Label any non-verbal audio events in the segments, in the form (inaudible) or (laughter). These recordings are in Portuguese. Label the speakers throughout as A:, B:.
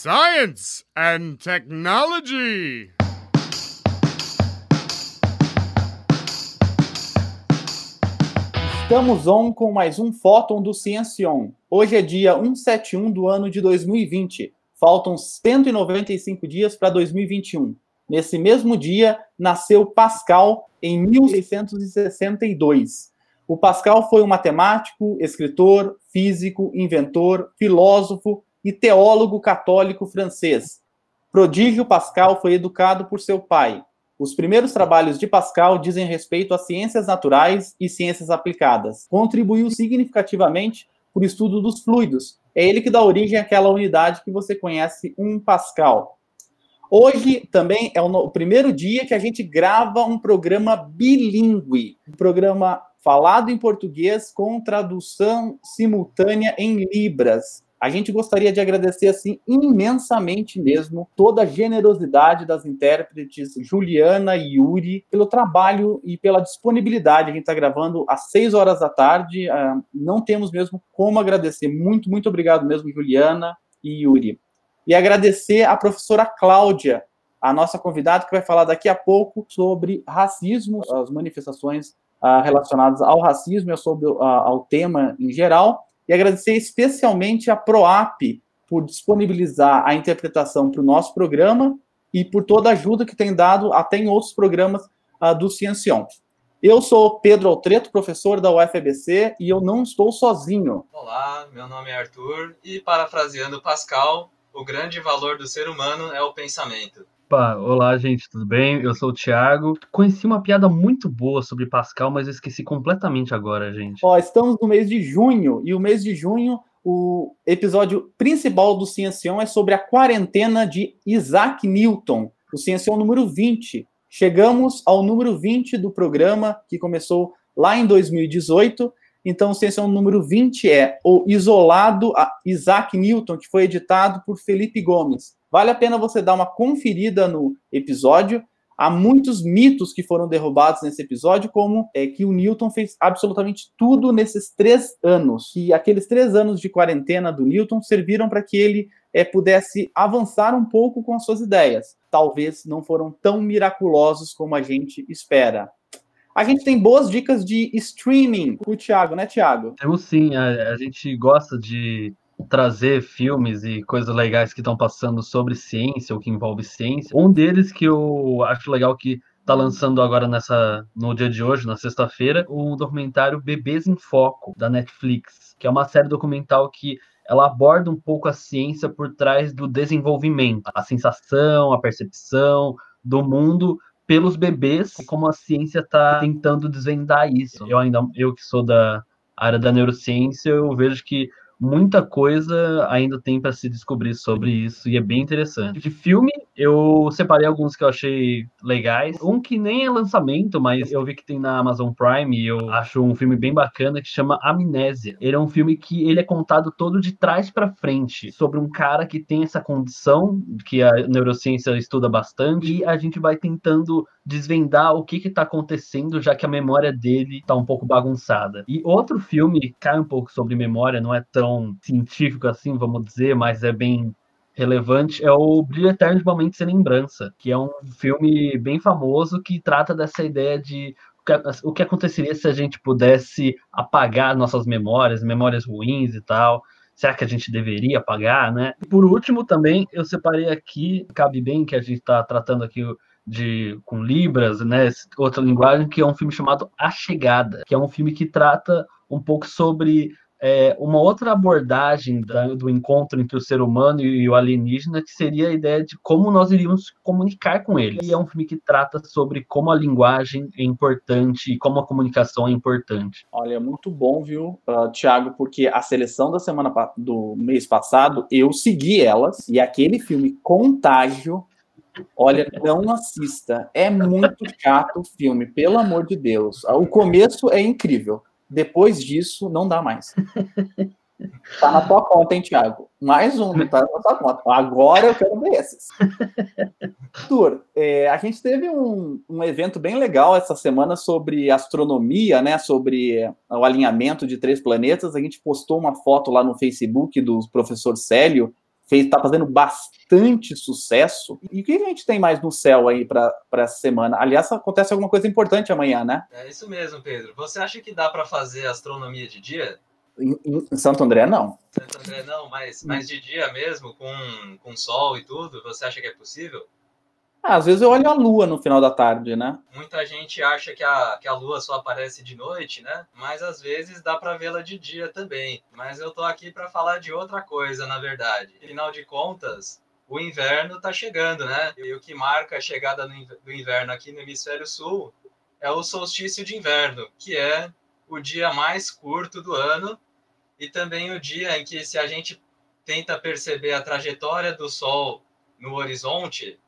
A: Science and Technology.
B: Estamos on com mais um Fóton do Ciencion. Hoje é dia 171 do ano de 2020. Faltam 195 dias para 2021. Nesse mesmo dia, nasceu Pascal em 1662. O Pascal foi um matemático, escritor, físico, inventor, filósofo e teólogo católico francês. Prodígio Pascal foi educado por seu pai. Os primeiros trabalhos de Pascal dizem respeito às ciências naturais e ciências aplicadas. Contribuiu significativamente para o estudo dos fluidos. É ele que dá origem àquela unidade que você conhece, um Pascal. Hoje também é o primeiro dia que a gente grava um programa bilíngue, um programa falado em português com tradução simultânea em libras. A gente gostaria de agradecer assim imensamente mesmo toda a generosidade das intérpretes Juliana e Yuri pelo trabalho e pela disponibilidade. A gente está gravando às 6 horas da tarde. Uh, não temos mesmo como agradecer. Muito, muito obrigado mesmo, Juliana e Yuri. E agradecer a professora Cláudia, a nossa convidada, que vai falar daqui a pouco sobre racismo, as manifestações uh, relacionadas ao racismo e sobre, uh, ao tema em geral e agradecer especialmente a PROAP por disponibilizar a interpretação para o nosso programa e por toda a ajuda que tem dado até em outros programas uh, do Ciencion. Eu sou Pedro Altreto, professor da UFBC, e eu não estou sozinho.
C: Olá, meu nome é Arthur, e parafraseando Pascal, o grande valor do ser humano é o pensamento.
D: Opa, olá, gente, tudo bem? Eu sou o Thiago. Conheci uma piada muito boa sobre Pascal, mas eu esqueci completamente agora, gente.
B: Ó, estamos no mês de junho, e o mês de junho, o episódio principal do Ciencião é sobre a quarentena de Isaac Newton, o Ciencião número 20. Chegamos ao número 20 do programa, que começou lá em 2018. Então, o Ciencião número 20 é O Isolado Isaac Newton, que foi editado por Felipe Gomes. Vale a pena você dar uma conferida no episódio. Há muitos mitos que foram derrubados nesse episódio, como é que o Newton fez absolutamente tudo nesses três anos. E aqueles três anos de quarentena do Newton serviram para que ele é, pudesse avançar um pouco com as suas ideias. Talvez não foram tão miraculosos como a gente espera. A gente tem boas dicas de streaming com o Thiago, né, Thiago?
D: Temos sim, a, a gente gosta de trazer filmes e coisas legais que estão passando sobre ciência ou que envolve ciência. Um deles que eu acho legal que está lançando agora nessa no dia de hoje, na sexta-feira, o documentário Bebês em Foco da Netflix, que é uma série documental que ela aborda um pouco a ciência por trás do desenvolvimento, a sensação, a percepção do mundo pelos bebês, como a ciência está tentando desvendar isso. Eu ainda eu que sou da área da neurociência, eu vejo que muita coisa ainda tem para se descobrir sobre isso e é bem interessante. De filme, eu separei alguns que eu achei legais. Um que nem é lançamento, mas eu vi que tem na Amazon Prime e eu acho um filme bem bacana que chama Amnésia. Ele é um filme que ele é contado todo de trás para frente, sobre um cara que tem essa condição que a neurociência estuda bastante e a gente vai tentando desvendar o que está acontecendo, já que a memória dele está um pouco bagunçada. E outro filme cai um pouco sobre memória, não é tão científico assim, vamos dizer, mas é bem relevante é o Brilho Eterno de Momento Sem Lembrança, que é um filme bem famoso que trata dessa ideia de o que aconteceria se a gente pudesse apagar nossas memórias, memórias ruins e tal. Será que a gente deveria apagar, né? Por último, também eu separei aqui, cabe bem que a gente está tratando aqui de com libras, né? Outra linguagem que é um filme chamado A Chegada, que é um filme que trata um pouco sobre é, uma outra abordagem da, do encontro entre o ser humano e o alienígena, que seria a ideia de como nós iríamos comunicar com eles. E é um filme que trata sobre como a linguagem é importante e como a comunicação é importante.
B: Olha, muito bom, viu, uh, Thiago, porque a seleção da semana do mês passado, eu segui elas, e aquele filme Contágio Olha, não assista. É muito chato o filme, pelo amor de Deus. O começo é incrível. Depois disso, não dá mais. (laughs) Tá na tua conta, hein, Thiago? Mais um, tá na tua conta. Agora eu quero ver esses. (laughs) Arthur, é, a gente teve um, um evento bem legal essa semana sobre astronomia, né? Sobre o alinhamento de três planetas. A gente postou uma foto lá no Facebook do professor Célio está fazendo bastante sucesso. E o que a gente tem mais no céu aí para essa semana? Aliás, acontece alguma coisa importante amanhã, né?
C: É isso mesmo, Pedro. Você acha que dá para fazer astronomia de dia?
B: Em, em, Santo André, não.
C: Santo André, não, mas, mas de dia mesmo, com, com sol e tudo, você acha que é possível?
B: Ah, às vezes eu olho a lua no final da tarde, né?
C: Muita gente acha que a, que a lua só aparece de noite, né? Mas às vezes dá para vê-la de dia também. Mas eu tô aqui para falar de outra coisa, na verdade. Afinal de contas, o inverno tá chegando, né? E o que marca a chegada do inverno aqui no hemisfério sul é o solstício de inverno, que é o dia mais curto do ano e também o dia em que se a gente tenta perceber a trajetória do sol no horizonte,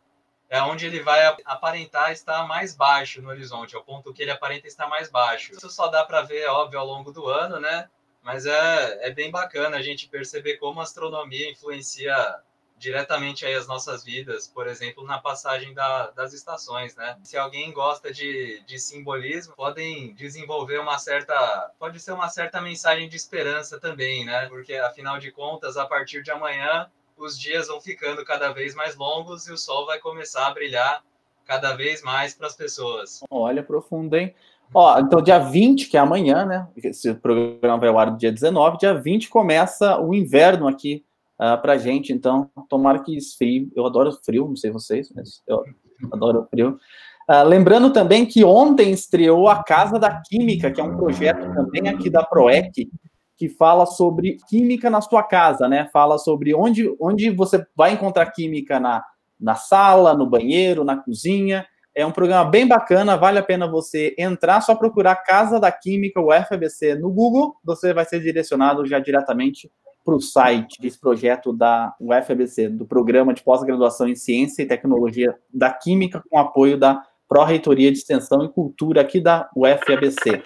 C: é onde ele vai aparentar estar mais baixo no horizonte, é o ponto que ele aparenta estar mais baixo. Isso só dá para ver, óbvio, ao longo do ano, né? Mas é, é bem bacana a gente perceber como a astronomia influencia diretamente aí as nossas vidas, por exemplo, na passagem da, das estações, né? Se alguém gosta de, de simbolismo, podem desenvolver uma certa, pode ser uma certa mensagem de esperança também, né? Porque afinal de contas, a partir de amanhã os dias vão ficando cada vez mais longos e o sol vai começar a brilhar cada vez mais para as pessoas.
B: Olha, profundo, hein? Ó, então dia 20, que é amanhã, né? Esse programa vai ao ar no dia 19, dia 20 começa o inverno aqui uh, pra gente, então tomara que esfrie. Eu adoro frio, não sei vocês, mas eu adoro frio. Uh, lembrando também que ontem estreou a Casa da Química, que é um projeto também aqui da PROEC, que fala sobre química na sua casa, né? Fala sobre onde, onde você vai encontrar química na, na sala, no banheiro, na cozinha. É um programa bem bacana, vale a pena você entrar, só procurar Casa da Química, o FABC, no Google, você vai ser direcionado já diretamente para o site desse projeto da UFABC, do Programa de Pós-Graduação em Ciência e Tecnologia da Química, com apoio da Pró-Reitoria de Extensão e Cultura aqui da UFABC.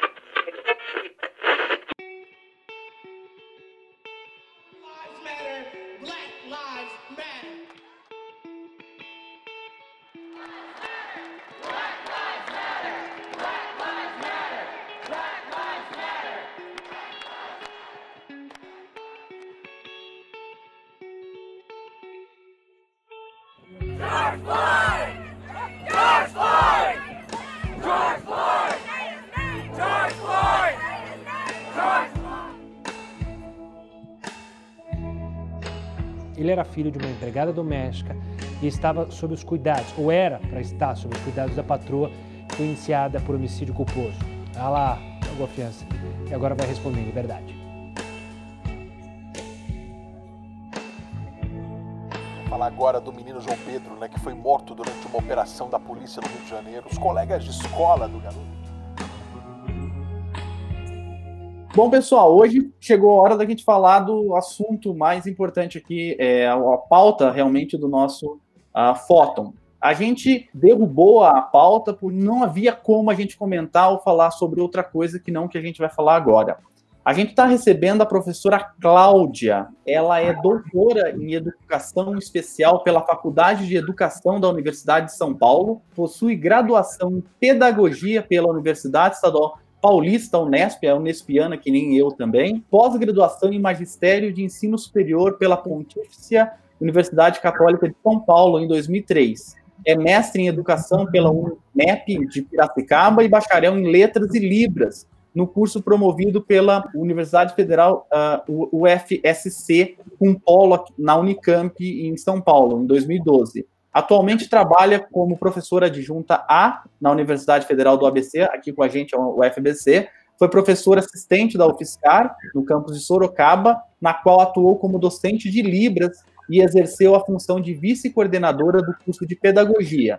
E: Empregada doméstica e estava sob os cuidados, ou era para estar sob os cuidados da patroa, foi iniciada por homicídio culposo. Ela lá, pagou a fiança e agora vai responder em liberdade.
F: Falar agora do menino João Pedro, né, que foi morto durante uma operação da polícia no Rio de Janeiro. Os colegas de escola do garoto
B: Bom, pessoal, hoje chegou a hora da gente falar do assunto mais importante aqui, é a pauta realmente do nosso uh, Fóton. A gente derrubou a pauta porque não havia como a gente comentar ou falar sobre outra coisa que não que a gente vai falar agora. A gente está recebendo a professora Cláudia. Ela é doutora em Educação Especial pela Faculdade de Educação da Universidade de São Paulo, possui graduação em Pedagogia pela Universidade Estadual paulista, Unesp, é unespiana, que nem eu também, pós-graduação em Magistério de Ensino Superior pela Pontífice Universidade Católica de São Paulo, em 2003. É mestre em Educação pela UNEP de Piracicaba e bacharel em Letras e Libras, no curso promovido pela Universidade Federal uh, UFSC, com polo na Unicamp em São Paulo, em 2012. Atualmente trabalha como professora adjunta A na Universidade Federal do ABC, aqui com a gente, o UFBC. Foi professora assistente da UFSCar, no campus de Sorocaba, na qual atuou como docente de Libras e exerceu a função de vice-coordenadora do curso de Pedagogia.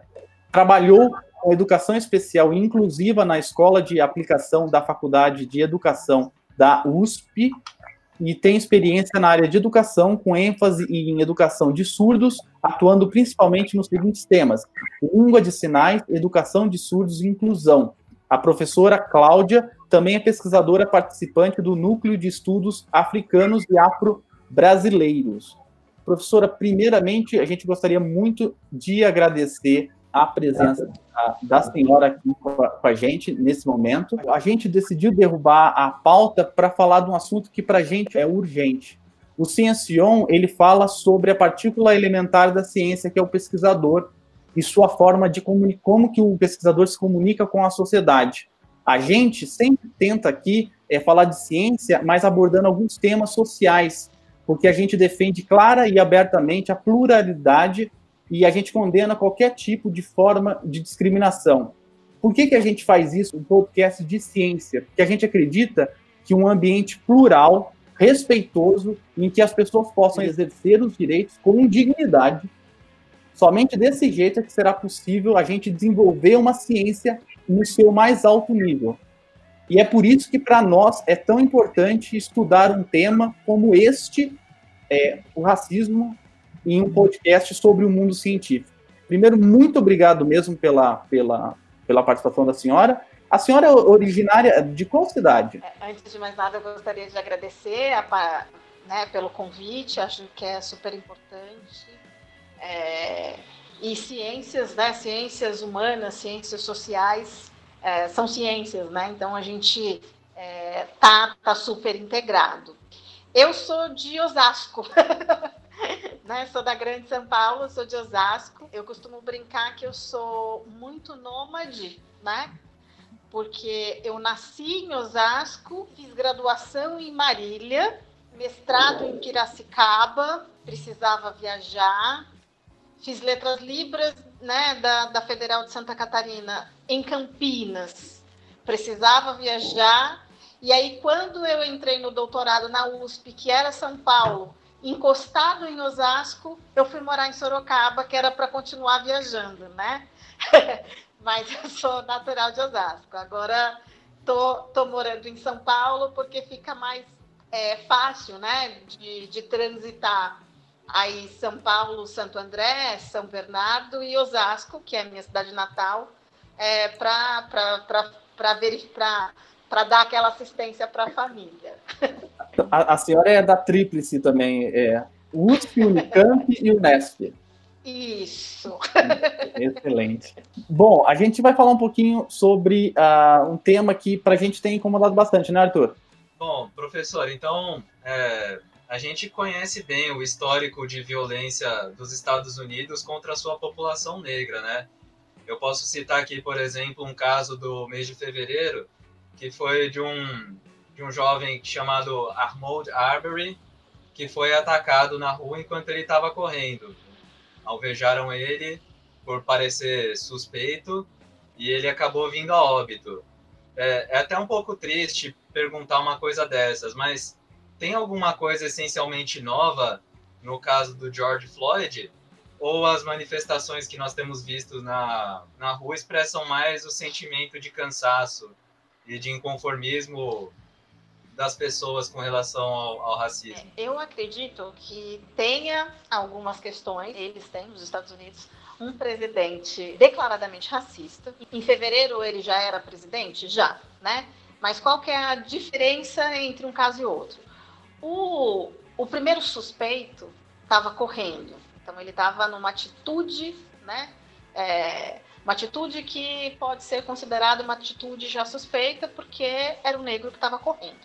B: Trabalhou com educação especial e inclusiva na Escola de Aplicação da Faculdade de Educação da USP e tem experiência na área de educação, com ênfase em educação de surdos, atuando principalmente nos seguintes temas: língua de sinais, educação de surdos e inclusão. A professora Cláudia também é pesquisadora participante do Núcleo de Estudos Africanos e Afro-Brasileiros. Professora, primeiramente, a gente gostaria muito de agradecer a presença da, senhora aqui com a, gente nesse momento. A gente decidiu derrubar a pauta para falar de um assunto que para a gente é urgente. O Ciencion, ele fala sobre a partícula elementar da ciência, que é o pesquisador, e sua forma de comunicar, como que o pesquisador se comunica com a sociedade. A gente sempre tenta aqui é, falar de ciência, mas abordando alguns temas sociais, porque a gente defende clara e abertamente a pluralidade e a gente condena qualquer tipo de forma de discriminação. Por que, que a gente faz isso? Um podcast de ciência, porque a gente acredita que um ambiente plural, respeitoso, em que as pessoas possam exercer os direitos com dignidade, somente desse jeito é que será possível a gente desenvolver uma ciência no seu mais alto nível. E é por isso que para nós é tão importante estudar um tema como este, é, o racismo, em um podcast sobre o mundo científico. Primeiro, muito obrigado mesmo pela, pela, pela participação da senhora. A senhora é originária de qual cidade?
G: É, antes de mais nada, eu gostaria de agradecer a, né, pelo convite, acho que é super importante. É, e ciências, né, ciências humanas, ciências sociais, é, são ciências, né? Então a gente é, tá, tá super integrado. Eu sou de Osasco, (laughs) né? Sou da Grande São Paulo, sou de Osasco. Eu costumo brincar que eu sou muito nômade, né? Porque eu nasci em Osasco, fiz graduação em Marília, mestrado em Piracicaba, precisava viajar, fiz letras libras né, da, da Federal de Santa Catarina em Campinas. Precisava viajar. E aí, quando eu entrei no doutorado na USP, que era São Paulo, encostado em Osasco, eu fui morar em Sorocaba, que era para continuar viajando, né? (laughs) Mas eu sou natural de Osasco. Agora tô, tô morando em São Paulo porque fica mais é, fácil, né, de, de transitar aí São Paulo, Santo André, São Bernardo e Osasco, que é a minha cidade natal, é, para para dar aquela assistência para a família.
B: A, senhora é da Tríplice também, é USP, Unicamp e Unesp.
G: Isso.
B: Excelente. Bom, a gente vai falar um pouquinho sobre uh, um tema que para a gente tem incomodado bastante, né, Arthur?
C: Bom, professor, então é, a gente conhece bem o histórico de violência dos Estados Unidos contra a sua população negra, né? Eu posso citar aqui, por exemplo, um caso do mês de fevereiro, que foi de um, de um jovem chamado Armold Arbery, que foi atacado na rua enquanto ele estava correndo. Alvejaram ele por parecer suspeito e ele acabou vindo a óbito. É, é até um pouco triste perguntar uma coisa dessas, mas tem alguma coisa essencialmente nova no caso do George Floyd? Ou as manifestações que nós temos visto na, na rua expressam mais o sentimento de cansaço e de inconformismo das pessoas com relação ao, ao, racismo?
G: É, eu acredito que tenha algumas questões, eles têm nos Estados Unidos um presidente declaradamente racista. Em fevereiro ele já era presidente? Já, né? Mas qual que é a diferença entre um caso e outro? O, o primeiro suspeito estava correndo, então ele estava numa atitude, né? É, uma atitude que pode ser considerada uma atitude já suspeita, porque era o negro que estava correndo.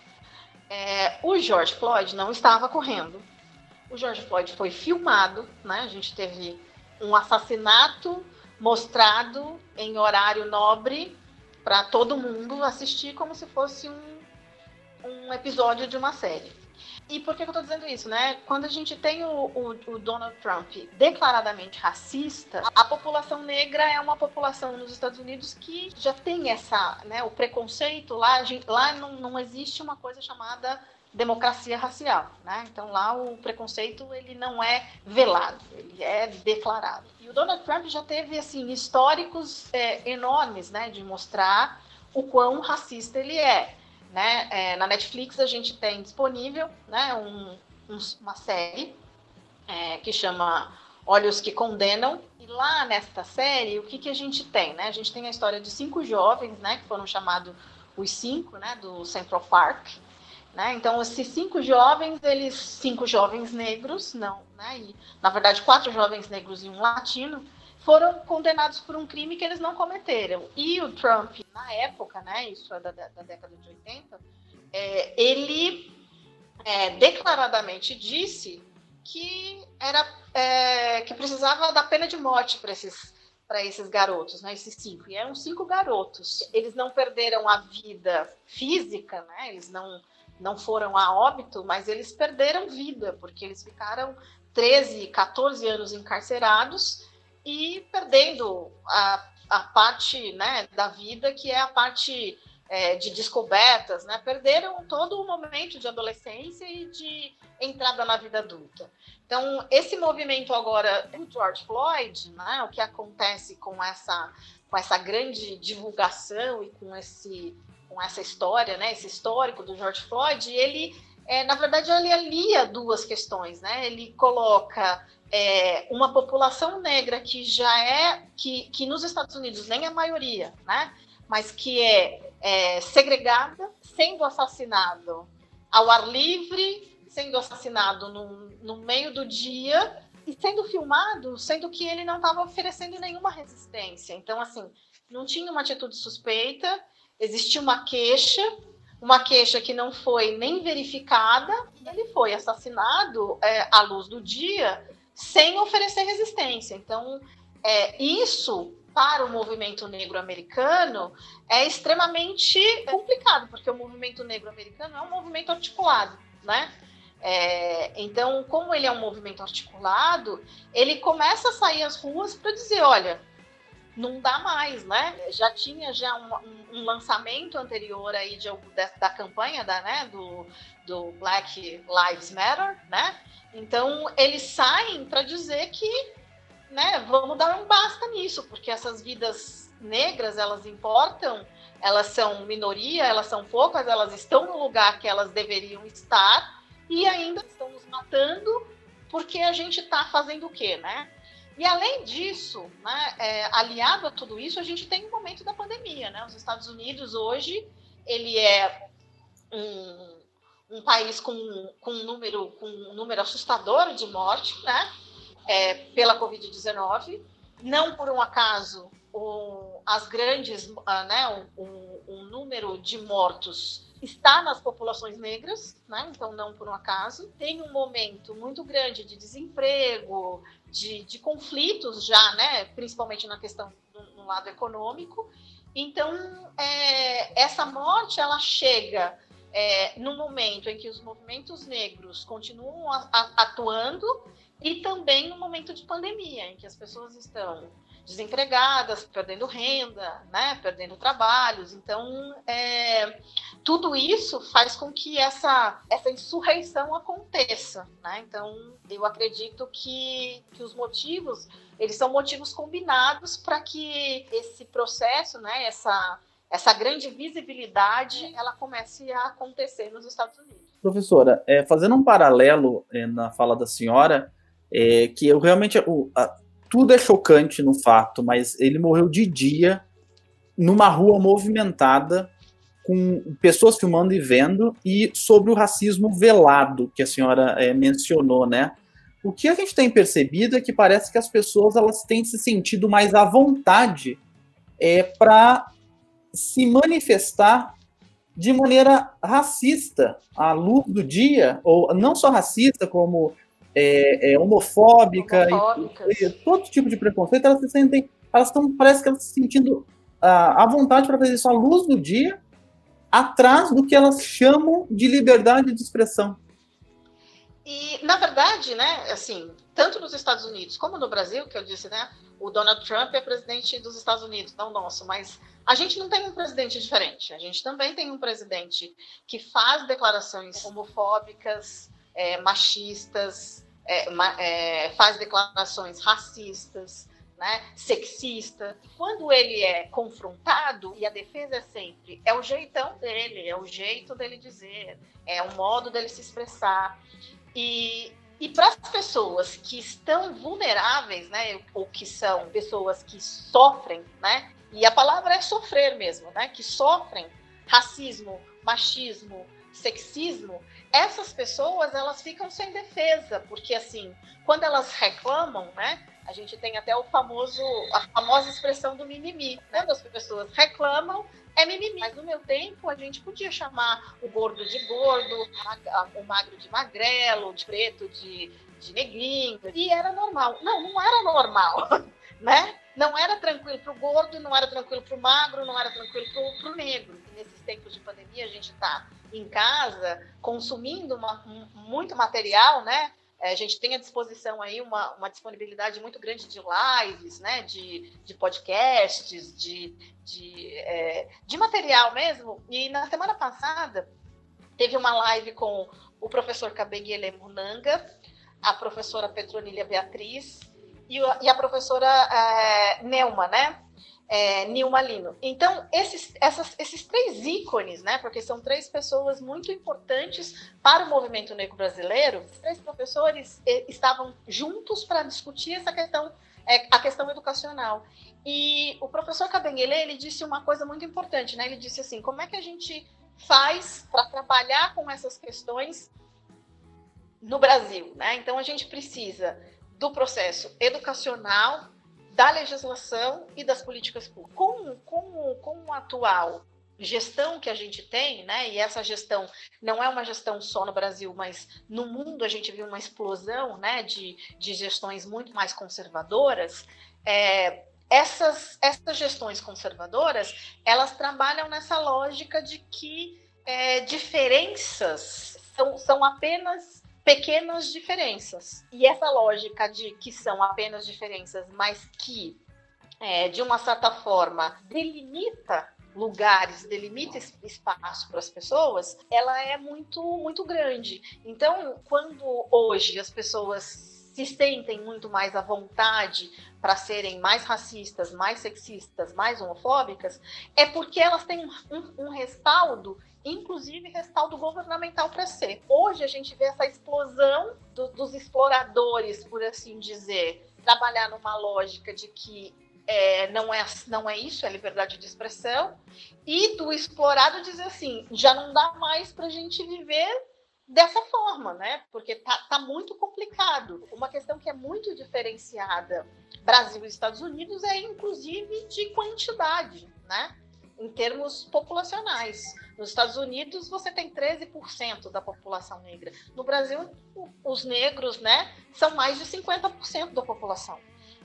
G: É, o George Floyd não estava correndo. O George Floyd foi filmado, né? A gente teve um assassinato mostrado em horário nobre para todo mundo assistir como se fosse um, um episódio de uma série. E por que eu estou dizendo isso, né? Quando a gente tem o, o, o, Donald Trump declaradamente racista, a população negra é uma população nos Estados Unidos que já tem essa, né, o preconceito lá, gente, lá não, não existe uma coisa chamada democracia racial, né? Então lá o preconceito ele não é velado, ele é declarado. E o Donald Trump já teve assim históricos é, enormes, né, de mostrar o quão racista ele é. Né? É, na Netflix a gente tem disponível né, um, um, uma série é, que chama Olhos que Condenam. E lá nesta série, o que, que a gente tem? Né? A gente tem a história de cinco jovens né, que foram chamados os cinco né, do Central Park. Né? Então, esses cinco jovens, eles cinco jovens negros, não, né? E, na verdade, quatro jovens negros e um latino, foram condenados por um crime que eles não cometeram. E o Trump, na época, né, isso é da, da década de 80, é, ele é, declaradamente disse que era é, que precisava da pena de morte para esses para esses garotos, né? Esses cinco. E eram cinco garotos. Eles não perderam a vida física, né? Eles não não foram a óbito, mas eles perderam vida, porque eles ficaram 13, 14 anos encarcerados e perdendo a, a parte né, da vida que é a parte é, de descobertas, né? Perderam todo o momento de adolescência e de entrada na vida adulta. Então, esse movimento agora do George Floyd, né, o que acontece com essa, com essa grande divulgação e com, esse, com essa história, né, esse histórico do George Floyd, ele, é, na verdade, ele alia duas questões. Né? Ele coloca é, uma população negra que já é, que, que nos Estados Unidos nem a maioria, né, mas que é, é segregada, sendo assassinado ao ar livre, sendo assassinado no, no meio do dia e sendo filmado, sendo que ele não estava oferecendo nenhuma resistência. Então, assim, não tinha uma atitude suspeita, existia uma queixa, uma queixa que não foi nem verificada, ele foi assassinado é, à luz do dia sem oferecer resistência. Então, é, isso para o movimento negro americano é extremamente complicado, porque o movimento negro americano é um movimento articulado, né? É, então, como ele é um movimento articulado, ele começa a sair às ruas para dizer, olha, não dá mais, né? Já tinha já um, um lançamento anterior aí de, da, da campanha da, né, do, do Black Lives Matter, né? Então eles saem para dizer que, né, vamos dar um basta nisso, porque essas vidas negras elas importam, elas são minoria, elas são poucas, elas estão no lugar que elas deveriam estar e ainda estão nos matando porque a gente está fazendo o quê, né? E além disso, né, é, aliado a tudo isso, a gente tem o momento da pandemia, né? Os Estados Unidos hoje ele é um, um país com, com, um número, com um número assustador de morte, né? É, pela Covid-19. Não por um acaso, o, as grandes, uh, né, um, um número de mortos está nas populações negras, né? então não por um acaso. Tem um momento muito grande de desemprego, de, de conflitos já, né? principalmente na questão do, no lado econômico. Então, é, essa morte ela chega é, no momento em que os movimentos negros continuam a, a, atuando e também no momento de pandemia, em que as pessoas estão desempregadas, perdendo renda, né, perdendo trabalhos. Então, é, tudo isso faz com que essa, essa insurreição aconteça. Né? Então, eu acredito que, que os motivos, eles são motivos combinados para que esse processo, né, essa, essa grande visibilidade, ela comece a acontecer nos Estados Unidos.
B: Professora, é, fazendo um paralelo é, na fala da senhora, é, que eu realmente o, a, tudo é chocante no fato, mas ele morreu de dia numa rua movimentada com pessoas filmando e vendo e sobre o racismo velado que a senhora é, mencionou, né? O que a gente tem percebido é que parece que as pessoas elas têm se sentido mais à vontade é, para se manifestar de maneira racista à luz do dia, ou não só racista, como é, é, homofóbica, e, e, todo tipo de preconceito, elas se sentem, elas estão, parece que elas se sentindo ah, à vontade para fazer isso à luz do dia, atrás do que elas chamam de liberdade de expressão.
G: E, na verdade, né, assim, tanto nos Estados Unidos como no Brasil, que eu disse, né, o Donald Trump é presidente dos Estados Unidos, não nosso, mas a gente não tem um presidente diferente. A gente também tem um presidente que faz declarações homofóbicas, é, machistas, é, é, faz declarações racistas, né, sexista. Quando ele é confrontado, e a defesa é sempre, é o jeitão dele, é o jeito dele dizer, é o modo dele se expressar. E, e para as pessoas que estão vulneráveis, né, ou que são pessoas que sofrem, né, e a palavra é sofrer mesmo, né, que sofrem racismo, machismo, sexismo, essas pessoas elas ficam sem defesa, porque assim, quando elas reclamam, né, A gente tem até o famoso, a famosa expressão do mimimi. Né? As pessoas reclamam, é mimimi. Mas no meu tempo, a gente podia chamar o gordo de gordo, o magro de magrelo, o preto de, de negrinho. E era normal. Não, não era normal, (laughs) né? Não era tranquilo para o gordo, não era tranquilo para o magro, não era tranquilo para o negro. E nesses tempos de pandemia, a gente está em casa consumindo uma, muito material, né? É, a gente tem à disposição aí uma, uma disponibilidade muito grande de lives, né, de, de podcasts, de, de, é, de material mesmo. E na semana passada teve uma live com o professor Kabenguele Munanga, a professora Petronília Beatriz e, e a professora é, Neuma, né? É, Nilma Lino. Então, esses, essas, esses três ícones, né, porque são três pessoas muito importantes para o movimento negro brasileiro, três professores estavam juntos para discutir essa questão, é, a questão educacional. E o professor Cabenguele, ele disse uma coisa muito importante, né? Ele disse assim, como é que a gente faz para trabalhar com essas questões no Brasil, né? Então, a gente precisa do processo educacional, da legislação e das políticas públicas. Com, com, com o atual gestão que a gente tem, né? E essa gestão não é uma gestão só no Brasil, mas no mundo a gente viu uma explosão, né? De, de gestões muito mais conservadoras. É, essas, essas gestões conservadoras, elas trabalham nessa lógica de que é, diferenças são, são apenas pequenas diferenças. E essa lógica de que são apenas diferenças, mas que, é, de uma certa forma, delimita lugares, delimita espaço para as pessoas, ela é muito, muito grande. Então, quando hoje as pessoas se sentem muito mais à vontade para serem mais racistas, mais sexistas, mais homofóbicas, é porque elas têm um, um respaldo inclusive respaldo governamental para ser. Hoje a gente vê essa explosão do, dos exploradores, por assim dizer, trabalhar numa lógica de que é, não, é, não é isso, é liberdade de expressão, e do explorado dizer assim, já não dá mais para a gente viver dessa forma, né? Porque tá, tá muito complicado. Uma questão que é muito diferenciada Brasil e Estados Unidos é inclusive de quantidade, né? Em termos populacionais. Nos Estados Unidos, você tem 13% da população negra. No Brasil, os negros, né, são mais de 50% da população.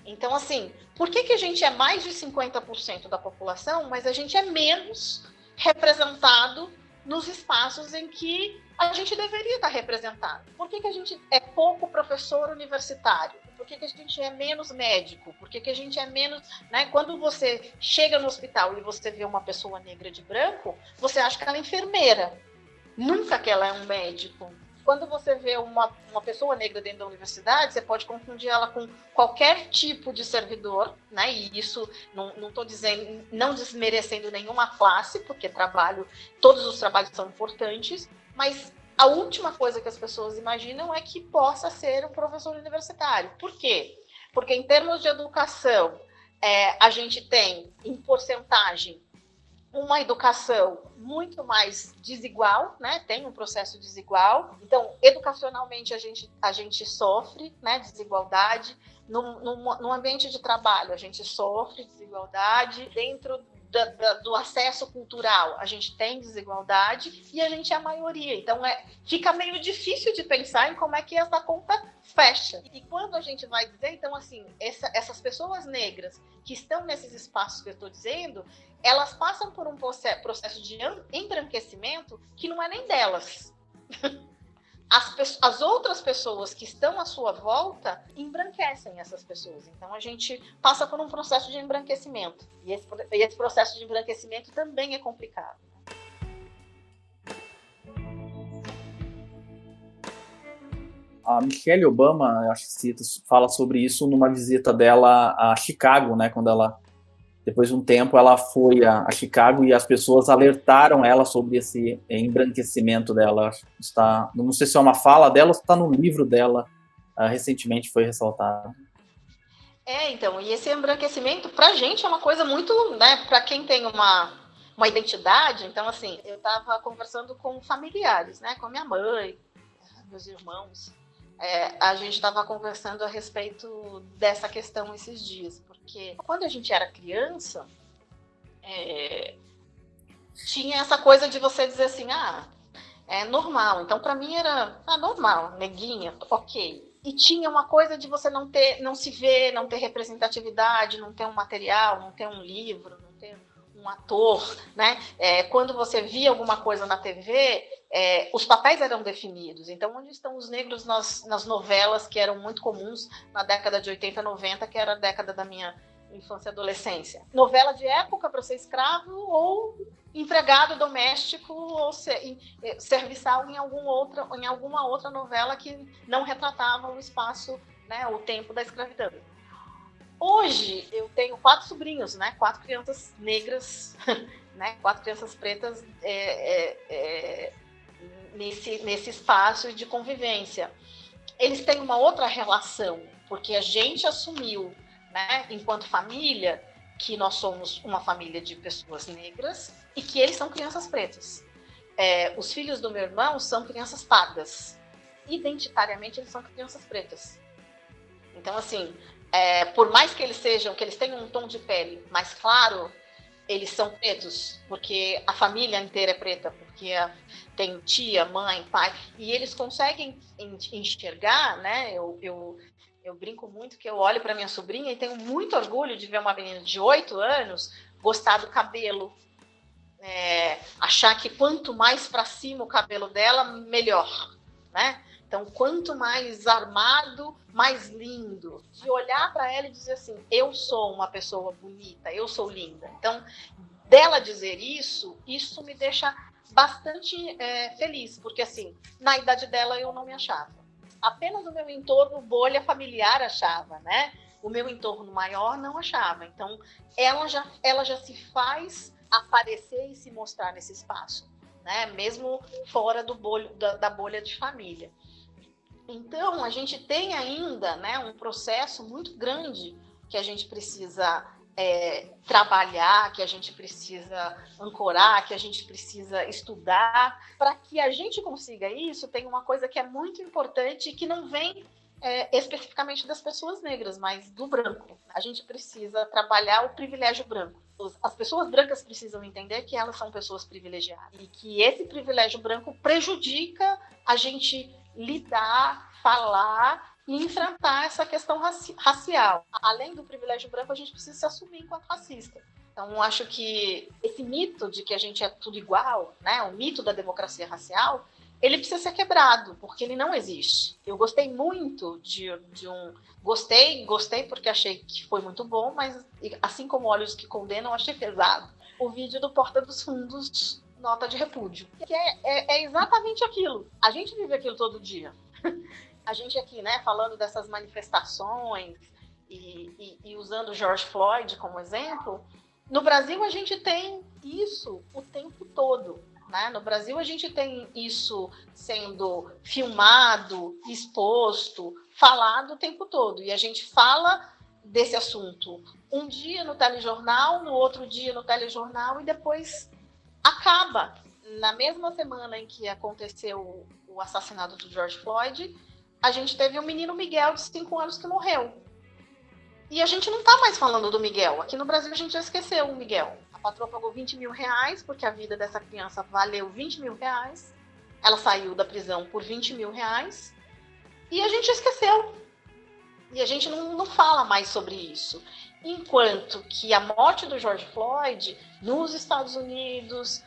G: Então, assim, por que, que a gente é mais de 50% da população, mas a gente é menos representado nos espaços em que a gente deveria estar representado? Por que, que a gente é pouco professor universitário? Por que, que a gente é menos médico? Por que, que a gente é menos. Né? Quando você chega no hospital e você vê uma pessoa negra de branco, você acha que ela é enfermeira. Nunca que ela é um médico. Quando você vê uma, uma pessoa negra dentro da universidade, você pode confundir ela com qualquer tipo de servidor, né? E isso não estou dizendo, não desmerecendo nenhuma classe, porque trabalho, todos os trabalhos são importantes, mas a última coisa que as pessoas imaginam é que possa ser um professor universitário. Por quê? Porque em termos de educação, é, a gente tem, em porcentagem, uma educação muito mais desigual, né? Tem um processo desigual. Então, educacionalmente a gente, a gente sofre, né? Desigualdade. No, ambiente de trabalho a gente sofre desigualdade. Dentro da, da, do acesso cultural, a gente tem desigualdade e a gente é a maioria. Então é, fica meio difícil de pensar em como é que essa conta fecha. E quando a gente vai dizer, então, assim, essa, essas pessoas negras que estão nesses espaços que eu estou dizendo, elas passam por um processo de embranquecimento que não é nem delas. (laughs) as, as outras pessoas que estão à sua volta embranquecem essas pessoas. Então a gente passa por um processo de embranquecimento. E esse, e esse processo de embranquecimento também é complicado.
B: A Michelle Obama, acho que cita, fala sobre isso numa visita dela a Chicago, né, quando ela depois de um tempo, ela foi a, a, Chicago e as pessoas alertaram ela sobre esse embranquecimento dela. Está, não sei se é uma fala dela ou está no livro dela, uh, recentemente foi ressaltado.
G: É, então, e esse embranquecimento, para gente, é uma coisa muito, né, para quem tem uma, uma identidade, então, assim, eu estava conversando com familiares, né, com minha mãe, meus irmãos, É, a gente estava conversando a respeito dessa questão esses dias, porque quando a gente era criança, é, tinha essa coisa de você dizer assim, ah, é normal. Então, para mim era ah, normal, neguinha, ok. E tinha uma coisa de você não ter, não se ver, não ter representatividade, não ter um material, não ter um livro, um ator, né? É, quando você via alguma coisa na TV, é, os papéis eram definidos. Então, onde estão os negros nas, nas novelas que eram muito comuns na década de 80, 90, que era a década da minha infância e adolescência? Novela de época para ser escravo ou empregado doméstico ou ser, eh, serviçal em, algum outra, em alguma outra novela que não retratava o espaço, né, o tempo da escravidão. Hoje eu tenho quatro sobrinhos, né, quatro crianças negras, (laughs) né, quatro crianças pretas é, é, é, nesse, nesse espaço de convivência. Eles têm uma outra relação, porque a gente assumiu, né, enquanto família, que nós somos uma família de pessoas negras e que eles são crianças pretas. É, os filhos do meu irmão são crianças pardas. Identitariamente, eles são crianças pretas. Então, assim, é, por mais que eles sejam, que eles tenham um tom de pele mais claro, eles são pretos, porque a família inteira é preta, porque tem tia, mãe, pai, e eles conseguem enxergar, né? Eu, eu, eu brinco muito que eu olho para minha sobrinha e tenho muito orgulho de ver uma menina de 8 anos gostar do cabelo, é, achar que quanto mais para cima o cabelo dela, melhor, né? Então, quanto mais armado, mais lindo. De olhar para ela e dizer assim: eu sou uma pessoa bonita, eu sou linda. Então, dela dizer isso, isso me deixa bastante é, feliz, porque assim, na idade dela eu não me achava. Apenas o meu entorno, bolha familiar achava, né? O meu entorno maior não achava. Então, ela já, ela já se faz aparecer e se mostrar nesse espaço, né? Mesmo fora do bolho, da, da bolha de família. Então, a gente tem ainda né, um processo muito grande que a gente precisa é, trabalhar, que a gente precisa ancorar, que a gente precisa estudar. Para que a gente consiga isso, tem uma coisa que é muito importante e que não vem é, especificamente das pessoas negras, mas do branco. A gente precisa trabalhar o privilégio branco. As pessoas brancas precisam entender que elas são pessoas privilegiadas e que esse privilégio branco prejudica a gente lidar, falar e enfrentar essa questão raci racial. Além do privilégio branco, a gente precisa se assumir enquanto racista. Então, acho que esse mito de que a gente é tudo igual, né, o mito da democracia racial, ele precisa ser quebrado, porque ele não existe. Eu gostei muito de, de um. Gostei, gostei porque achei que foi muito bom, mas assim como Olhos que Condenam, achei pesado. O vídeo do Porta dos Fundos, nota de repúdio. Que é, é, é exatamente aquilo. A gente vive aquilo todo dia. (laughs) A gente aqui, né, falando dessas manifestações e, e, e usando George Floyd como exemplo, no Brasil a gente tem isso o tempo todo né? No Brasil, a gente tem isso sendo filmado, exposto, falado o tempo todo. E a gente fala desse assunto um dia no telejornal, no outro dia no telejornal, e depois acaba. Na mesma semana em que aconteceu o assassinato do George Floyd, a gente teve o um menino Miguel de 5 anos que morreu. E a gente não está mais falando do Miguel. Aqui no Brasil a gente já esqueceu o Miguel patroa pagou 20 mil reais, porque a vida dessa criança valeu 20 mil reais. Ela saiu da prisão por 20 mil reais. E a gente esqueceu. E a gente não, não fala mais sobre isso. Enquanto que a morte do George Floyd nos Estados Unidos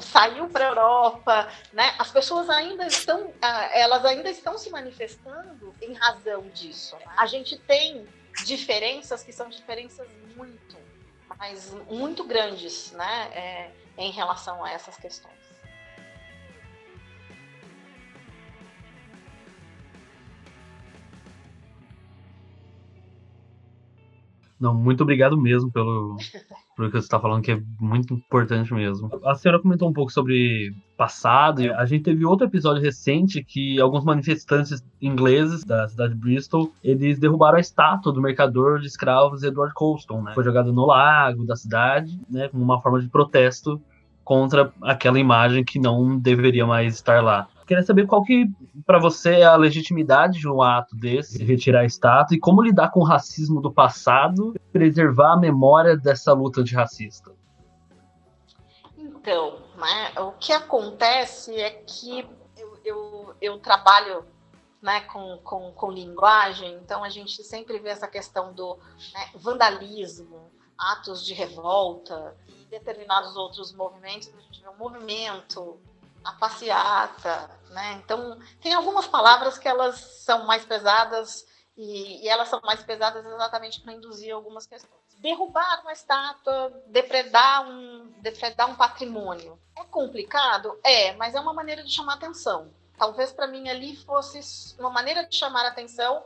G: saiu para a Europa, né? As pessoas ainda estão, ah, elas ainda estão se manifestando em razão disso. A gente tem diferenças que são diferenças muito mas muito grandes né, é, em relação a essas questões.
D: Não, muito obrigado mesmo pelo, pelo que você está falando, que é muito importante mesmo. A senhora comentou um pouco sobre passado. A gente teve outro episódio recente que alguns manifestantes ingleses da cidade de Bristol, eles derrubaram a estátua do mercador de escravos Edward Colston, né? Foi jogada no lago da cidade, né? Como uma forma de protesto contra aquela imagem que não deveria mais estar lá. Queria saber qual que, para você, é a legitimidade de um ato desse, retirar a estátua, e como lidar com o racismo do passado, preservar a memória dessa luta racista.
G: Então, né, o que acontece é que eu, eu, eu trabalho né, com, com, com, linguagem, então a gente sempre vê essa questão do né, vandalismo, atos de revolta, determinados outros movimentos, a gente vê um movimento, a passeata, né? Então, tem algumas palavras que elas são mais pesadas e, e elas são mais pesadas exatamente para induzir algumas questões. Derrubar uma estátua, depredar um, depredar um patrimônio. É complicado? É, mas é uma maneira de chamar atenção. Talvez para mim ali fosse uma maneira de chamar atenção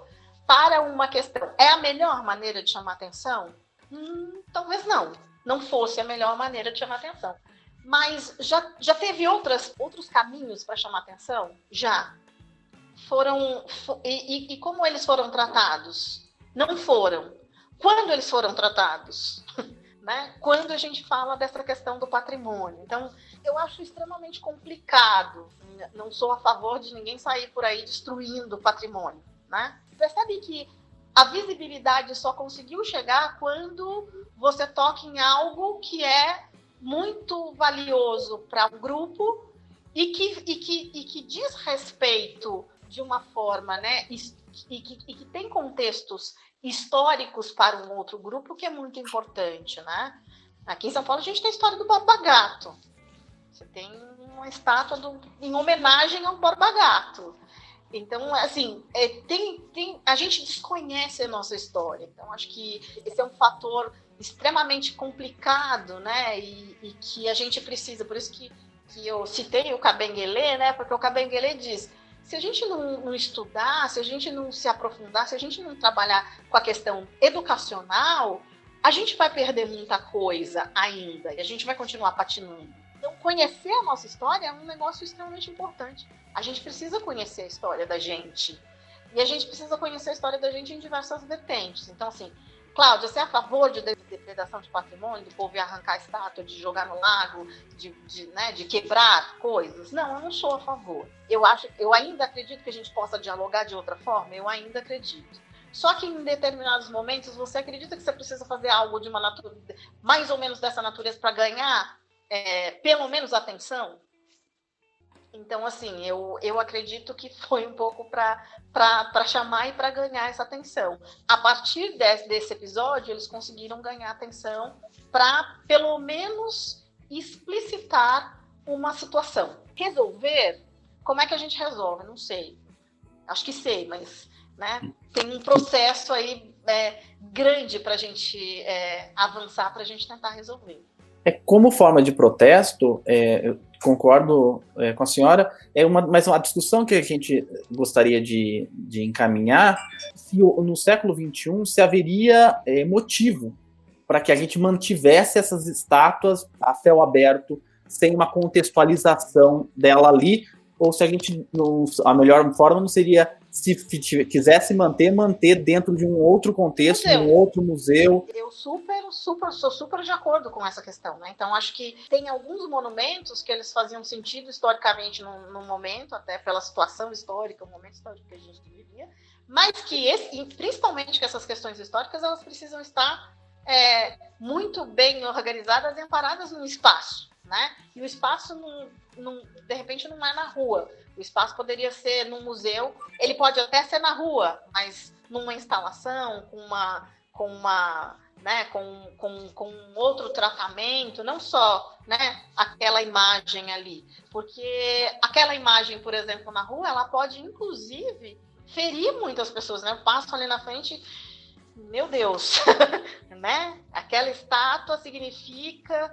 G: para uma questão. É a melhor maneira de chamar atenção? Hum, talvez não. Não fosse a melhor maneira de chamar atenção. Mas já, já teve outras, outros caminhos para chamar atenção? Já. Foram. E, e, como eles foram tratados? Não foram. Quando eles foram tratados? (laughs) Né? Quando a gente fala dessa questão do patrimônio. Então, eu acho extremamente complicado. Não sou a favor de ninguém sair por aí destruindo o patrimônio. Né? Percebe que a visibilidade só conseguiu chegar quando você toca em algo que é muito valioso para um grupo e que, e, que, e que diz respeito de uma forma, né? E, e, que, e que tem contextos históricos para um outro grupo que é muito importante, né? Aqui em São Paulo a gente tem a história do Borba Gato. Você tem uma estátua do, em homenagem ao Borba Gato. Então, assim, é, tem, tem, a gente desconhece a nossa história. Então, acho que esse é um fator extremamente complicado, né? E, e, que a gente precisa, por isso que, que eu citei o Cabenguele, né? Porque o Cabenguele diz: se a gente não, não, estudar, se a gente não se aprofundar, se a gente não trabalhar com a questão educacional, a gente vai perder muita coisa ainda e a gente vai continuar patinando. Então, conhecer a nossa história é um negócio extremamente importante. A gente precisa conhecer a história da gente. E a gente precisa conhecer a história da gente em diversas vertentes. Então, assim, Cláudia, você é a favor de depredação de patrimônio, do povo arrancar estátua, de jogar no lago, de, de, né, de quebrar coisas? Não, eu não sou a favor. Eu, acho, eu ainda acredito que a gente possa dialogar de outra forma, eu ainda acredito. Só que em determinados momentos você acredita que você precisa fazer algo de uma natureza, mais ou menos dessa natureza para ganhar é, pelo menos atenção? Então, assim, eu, eu acredito que foi um pouco para chamar e para ganhar essa atenção. A partir desse, desse episódio, eles conseguiram ganhar atenção para, pelo menos, explicitar uma situação. Resolver, como é que a gente resolve? Não sei. Acho que sei, mas né, tem um processo aí é, grande para a gente é, avançar, para a gente tentar resolver.
B: É como forma de protesto, é, concordo é, com a senhora, é uma, mas uma discussão que a gente gostaria de, de encaminhar, se no século XXI se haveria é, motivo para que a gente mantivesse essas estátuas a céu aberto, sem uma contextualização dela ali, ou se a gente, não, a melhor forma não seria se quisesse manter, manter dentro de um outro contexto, museu. um outro museu.
G: Eu super, super, sou super de acordo com essa questão, né? Então acho que tem alguns monumentos que eles faziam sentido historicamente no, no momento, até pela situação histórica, o momento histórico que a gente vivia, mas que esse, principalmente que essas questões históricas elas precisam estar é, muito bem organizadas e amparadas num espaço, né? E o espaço, não, não, de repente, não é na rua. O espaço poderia ser num museu, ele pode até ser na rua, mas numa instalação, com uma, com uma, né, com, com, com outro tratamento, não só, né, aquela imagem ali, porque aquela imagem, por exemplo, na rua, ela pode inclusive ferir muitas pessoas, né? Passo ali na frente, meu Deus, (laughs) né? Aquela estátua significa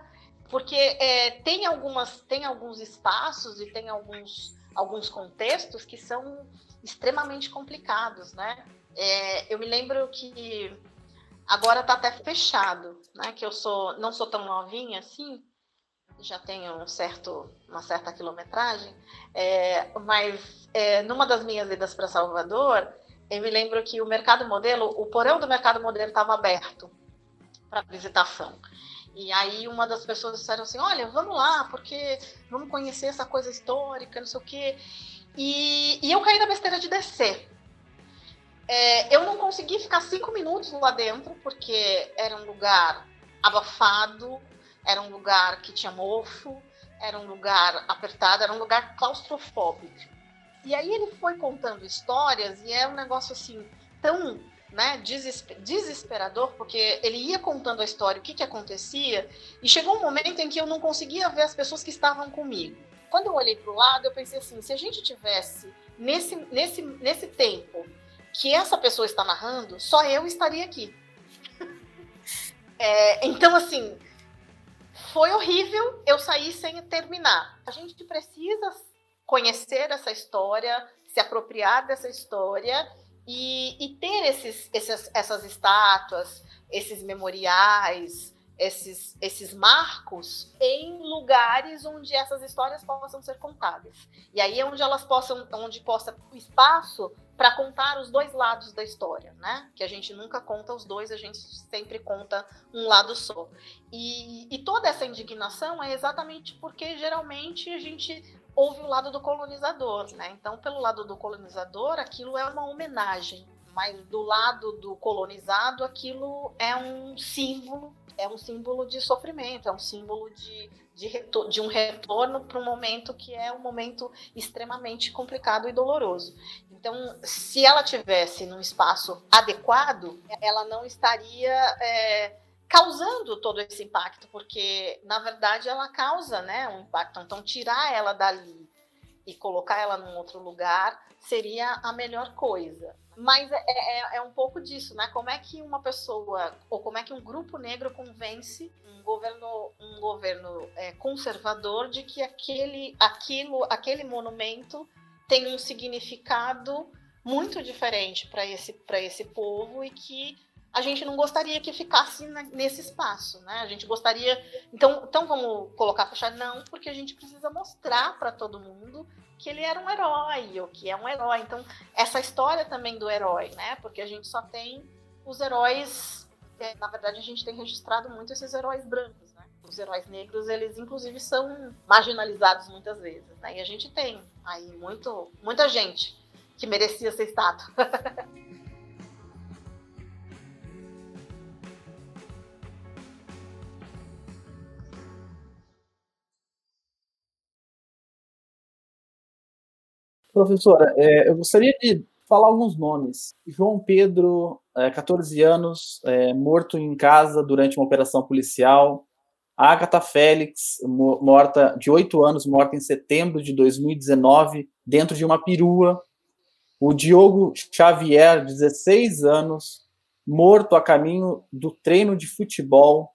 G: porque é, tem algumas tem alguns espaços e tem alguns alguns contextos que são extremamente complicados, né? É, eu me lembro que agora está até fechado, né? Que eu sou não sou tão novinha assim, já tenho um certo, uma certa quilometragem, é, mas é, numa das minhas idas para Salvador, eu me lembro que o mercado modelo, o porão do mercado modelo estava aberto para visitação. E aí uma das pessoas disseram assim, olha, vamos lá, porque vamos conhecer essa coisa histórica, não sei o quê. E, e eu caí na besteira de descer. É, eu não consegui ficar cinco minutos lá dentro, porque era um lugar abafado, era um lugar que tinha mofo, era um lugar apertado, era um lugar claustrofóbico. E aí ele foi contando histórias e é um negócio assim tão né, desesperador, porque ele ia contando a história, o que, que acontecia, e chegou um momento em que eu não conseguia ver as pessoas que estavam comigo. Quando eu olhei para o lado, eu pensei assim: se a gente tivesse nesse, nesse, nesse tempo que essa pessoa está narrando, só eu estaria aqui. (laughs) é, então, assim, foi horrível eu sair sem terminar. A gente precisa conhecer essa história, se apropriar dessa história e, e ter esses, esses, essas estátuas, esses memoriais, esses, esses marcos em lugares onde essas histórias possam ser contadas. E aí é onde elas possam, onde possa o espaço para contar os dois lados da história, né? Que a gente nunca conta os dois, a gente sempre conta um lado só. E, e toda essa indignação é exatamente porque geralmente a gente houve o lado do colonizador, né? Então, pelo lado do colonizador, aquilo é uma homenagem, mas do lado do colonizado, aquilo é um símbolo, é um símbolo de sofrimento, é um símbolo de, de, de um retorno para um momento que é um momento extremamente complicado e doloroso. Então, se ela tivesse num espaço adequado, ela não estaria é, causando todo esse impacto, porque na verdade ela causa, né, um impacto. Então tirar ela dali e colocar ela num outro lugar seria a melhor coisa. Mas é, é, é, um pouco disso, né? Como é que uma pessoa ou como é que um grupo negro convence um governo, um governo é, conservador de que aquele, aquilo, aquele monumento tem um significado muito diferente para esse, para esse povo e que a gente não gostaria que ficasse nesse espaço, né? A gente gostaria. Então, então vamos colocar fechado? Não, porque a gente precisa mostrar para todo mundo que ele era um herói, ou que é um herói. Então, essa história também do herói, né? Porque a gente só tem os heróis. É, na verdade, a gente tem registrado muito esses heróis brancos, né? Os heróis negros, eles inclusive são marginalizados muitas vezes, né? E a gente tem aí muito, muita gente que merecia ser estátua. (laughs)
B: Professora, é, eu gostaria de falar alguns nomes. João Pedro, é, 14 anos, é, morto em casa durante uma operação policial. Agatha Félix, morta de 8 anos, morta em setembro de 2019, dentro de uma perua. O Diogo Xavier, 16 anos, morto a caminho do treino de futebol.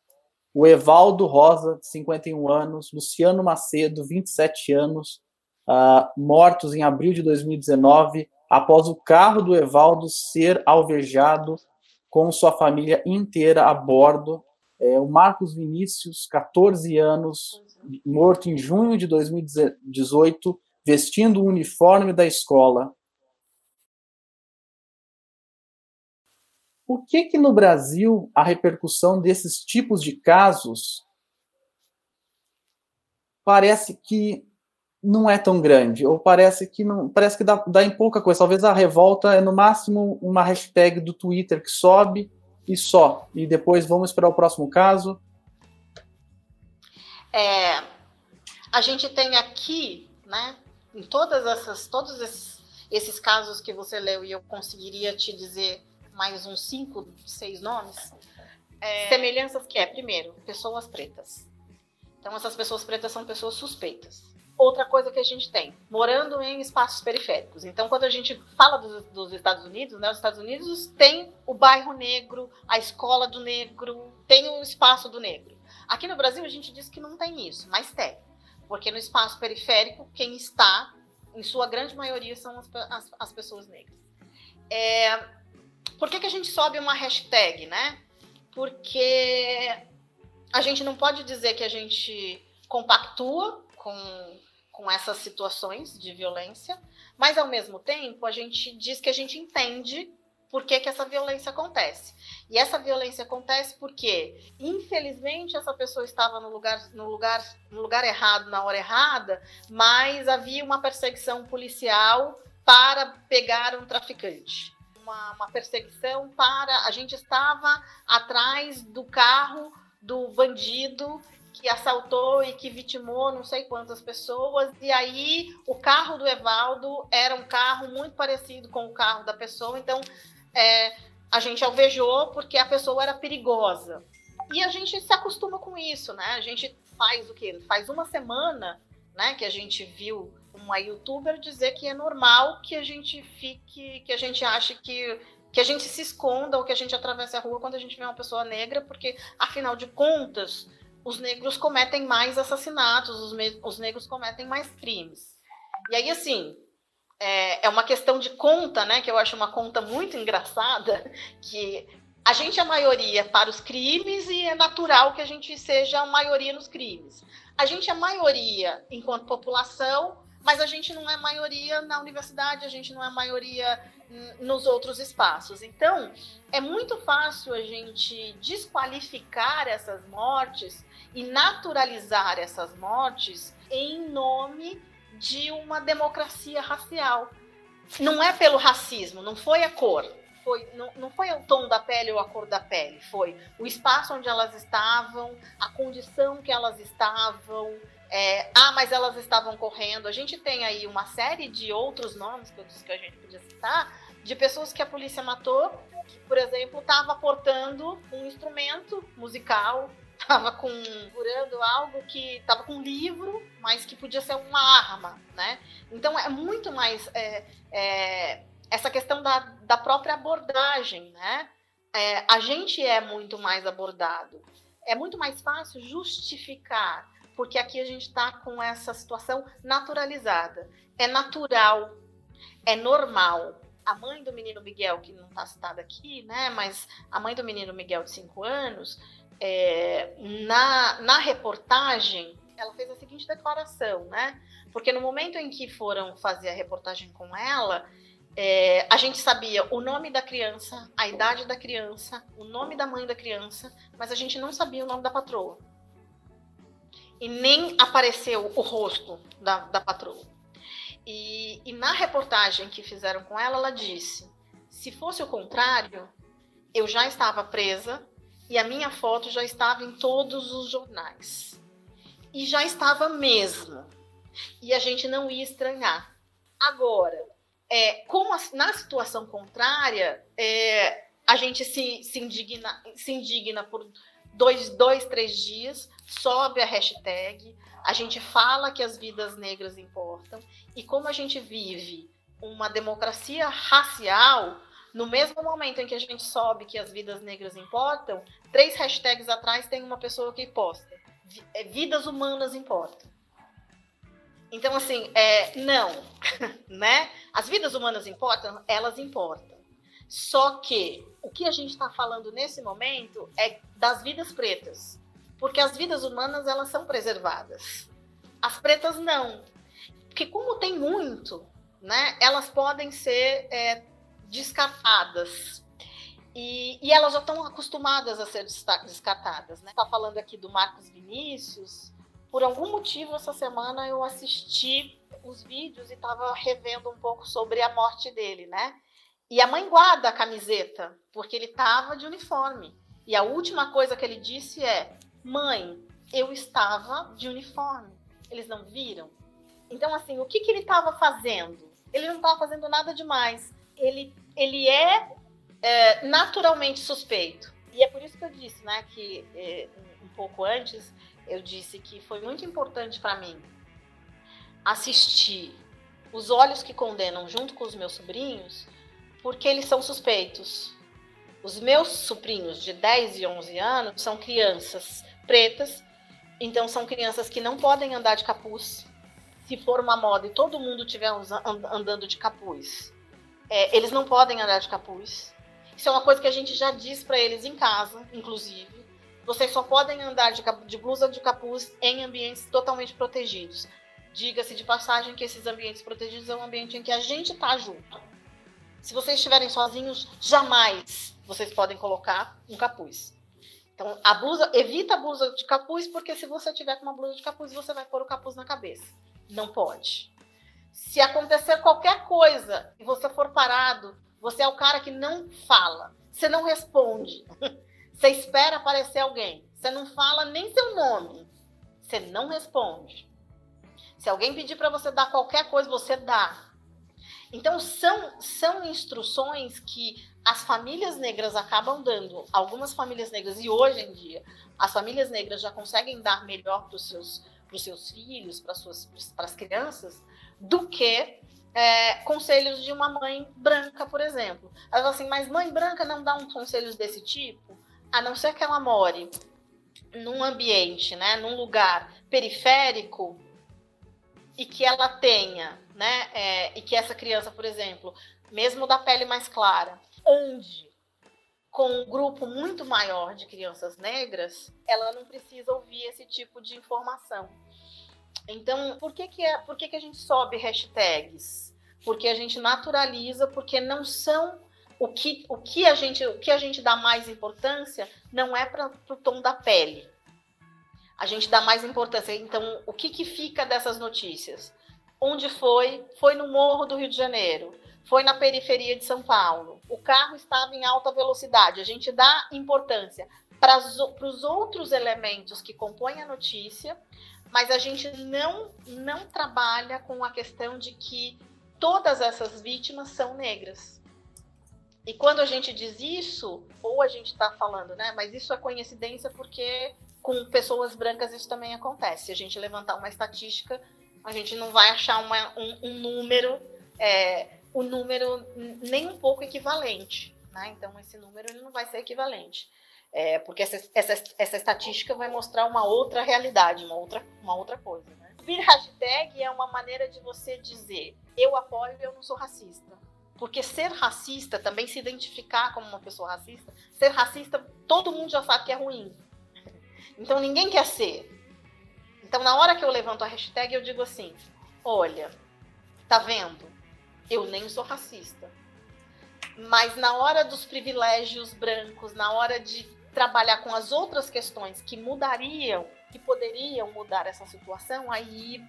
B: O Evaldo Rosa, 51 anos. Luciano Macedo, 27 anos, uh, mortos em abril de 2019, após o carro do Evaldo ser alvejado com sua família inteira a bordo. É, o Marcos Vinícius, 14 anos, morto em junho de 2018, vestindo o uniforme da escola. Por que que no Brasil a repercussão desses tipos de casos parece que não é tão grande, ou parece que não, parece que dá, dá em pouca coisa. Talvez a revolta é no máximo uma hashtag do Twitter que sobe e só. E depois vamos esperar o próximo caso.
G: É, a gente tem aqui, né, em todas essas, todos esses, esses casos que você leu e eu conseguiria te dizer mais uns cinco, seis nomes, é, semelhanças que é, primeiro, pessoas pretas. Então essas pessoas pretas são pessoas suspeitas outra coisa que a gente tem, morando em espaços periféricos. Então, quando a gente fala dos, dos, Estados Unidos, né, os Estados Unidos tem o bairro negro, a escola do negro, tem o espaço do negro. Aqui no Brasil, a gente diz que não tem isso, mas tem. Porque no espaço periférico, quem está, em sua grande maioria, são as, as, as pessoas negras. É, por que, que a gente sobe uma hashtag, né? Porque a gente não pode dizer que a gente compactua com, com essas situações de violência, mas ao mesmo tempo a gente diz que a gente entende por que, que essa violência acontece. E essa violência acontece porque, infelizmente, essa pessoa estava no lugar, no lugar, no lugar errado, na hora errada, mas havia uma perseguição policial para pegar um traficante. Uma, uma perseguição para. A gente estava atrás do carro do bandido que assaltou e que vitimou não sei quantas pessoas. E aí o carro do Evaldo era um carro muito parecido com o carro da pessoa. Então é, a gente alvejou porque a pessoa era perigosa. E a gente se acostuma com isso, né? A gente faz o quê? Faz uma semana né, que a gente viu uma youtuber dizer que é normal que a gente fique, que a gente ache que que a gente se esconda ou que a gente atravesse a rua quando a gente vê uma pessoa negra, porque afinal de contas, os negros cometem mais assassinatos, os, os negros cometem mais crimes. E aí, assim, é, é uma questão de conta, né? Que eu acho uma conta muito engraçada, que a gente é maioria para os crimes e é natural que a gente seja a maioria nos crimes. A gente é maioria enquanto população mas a gente não é maioria na universidade, a gente não é maioria nos outros espaços. Então, é muito fácil a gente desqualificar essas mortes e naturalizar essas mortes em nome de uma democracia racial. Não é pelo racismo, não foi a cor, foi, não, não foi o tom da pele ou a cor da pele, foi o espaço onde elas estavam, a condição que elas estavam, é, ah, mas elas estavam correndo. A gente tem aí uma série de outros nomes que eu disse que a gente podia citar, de pessoas que a polícia matou, que, por exemplo, estava portando um instrumento musical, estava com curando algo que estava com livro, mas que podia ser uma arma, né? Então é muito mais é, é, essa questão da, da própria abordagem, né? É, a gente é muito mais abordado. É muito mais fácil justificar porque aqui a gente está com essa situação naturalizada. É natural, é normal. A mãe do menino Miguel, que não está citada aqui, né? Mas a mãe do menino Miguel de 5 anos, é, na, na reportagem, ela fez a seguinte declaração, né? Porque no momento em que foram fazer a reportagem com ela, é, a gente sabia o nome da criança, a idade da criança, o nome da mãe da criança, mas a gente não sabia o nome da patroa e nem apareceu o rosto da, da patroa. E, e na reportagem que fizeram com ela, ela disse: se fosse o contrário, eu já estava presa e a minha foto já estava em todos os jornais. E já estava mesmo. E a gente não ia estranhar. Agora, é, como a, na situação contrária, é, a gente se, se, indigna, se indigna por dois, dois, três dias, sobe a hashtag, a gente fala que as vidas negras importam, e como a gente vive uma democracia racial, no mesmo momento em que a gente sobe que as vidas negras importam, três hashtags atrás tem uma pessoa que posta: é, vidas humanas importam. Então, assim, é, não, (laughs) né? As vidas humanas importam, elas importam. Só que o que a gente está falando nesse momento é das vidas pretas, porque as vidas humanas elas são preservadas, as pretas não, porque como tem muito, né? Elas podem ser é, descartadas e, e, elas já estão acostumadas a ser descartadas, né? Tá falando aqui do Marcos Vinícius. Por algum motivo essa semana eu assisti os vídeos e estava revendo um pouco sobre a morte dele, né? E a mãe guarda a camiseta, porque ele estava de uniforme. E a última coisa que ele disse é: Mãe, eu estava de uniforme. Eles não viram? Então, assim, o que, que ele estava fazendo? Ele não estava fazendo nada demais. Ele, ele é, é, naturalmente suspeito. E é por isso que eu disse, né, que é, um pouco antes, eu disse que foi muito importante para mim assistir Os Olhos que Condenam junto com os meus sobrinhos, porque eles são suspeitos. Os meus sobrinhos de 10 e 11 anos são crianças pretas, então são crianças que não podem andar de capuz. Se for uma moda e todo mundo estiver andando de capuz, é, eles não podem andar de capuz. Isso é uma coisa que a gente já diz para eles em casa, inclusive. Vocês só podem andar de, de blusa de capuz em ambientes totalmente protegidos. Diga-se de passagem que esses ambientes protegidos é um ambiente em que a gente está junto Se vocês estiverem sozinhos, jamais vocês podem colocar um capuz. Então, a blusa, evita a blusa de capuz, porque se você tiver com uma blusa de capuz, você vai pôr o capuz na cabeça. Não pode. Se acontecer qualquer coisa e você for parado, você é o cara que não fala, você não responde, (laughs) você espera aparecer alguém, você não fala nem seu nome, você não responde. Se alguém pedir para você dar qualquer coisa, você dá. Então, são, são instruções que as famílias negras acabam dando. Algumas famílias negras, e hoje em dia, as famílias negras já conseguem dar melhor para os seus, seus filhos, para as crianças, do que é, conselhos de uma mãe branca, por exemplo. Ela fala assim, mas mãe branca não dá um conselhos desse tipo? A não ser que ela more num ambiente, né, num lugar periférico e que ela tenha, né, é, e que essa criança, por exemplo, mesmo da pele mais clara, ande com um grupo muito maior de crianças negras, ela não precisa ouvir esse tipo de informação. Então, por que, que, é, por que, que a gente sobe hashtags? Porque a gente naturaliza, porque não são o que, o que, a, gente, o que a gente dá mais importância não é para o tom da pele. A gente dá mais importância. Então, o que, que fica dessas notícias? Onde foi? Foi no Morro do Rio de Janeiro foi na periferia de São Paulo. O carro estava em alta velocidade. A gente dá importância para os outros elementos que compõem a notícia, mas a gente não, não trabalha com a questão de que todas essas vítimas são negras. E quando a gente diz isso, ou a gente está falando, né? Mas isso é coincidência porque com pessoas brancas isso também acontece. Se a gente levantar uma estatística, a gente não vai achar uma, um, um número é, o número nem um pouco equivalente. Né? Então, esse número ele não vai ser equivalente. É, porque essa, essa, essa estatística vai mostrar uma outra realidade, uma outra, uma outra coisa. Né? Vir hashtag é uma maneira de você dizer eu apoio e eu não sou racista. Porque ser racista, também se identificar como uma pessoa racista, ser racista, todo mundo já sabe que é ruim. Então ninguém quer ser. Então na hora que eu levanto a hashtag, eu digo assim: olha, tá vendo? eu nem sou racista. Mas na hora dos privilégios brancos, na hora de trabalhar com as outras questões que mudariam, que poderiam mudar essa situação, aí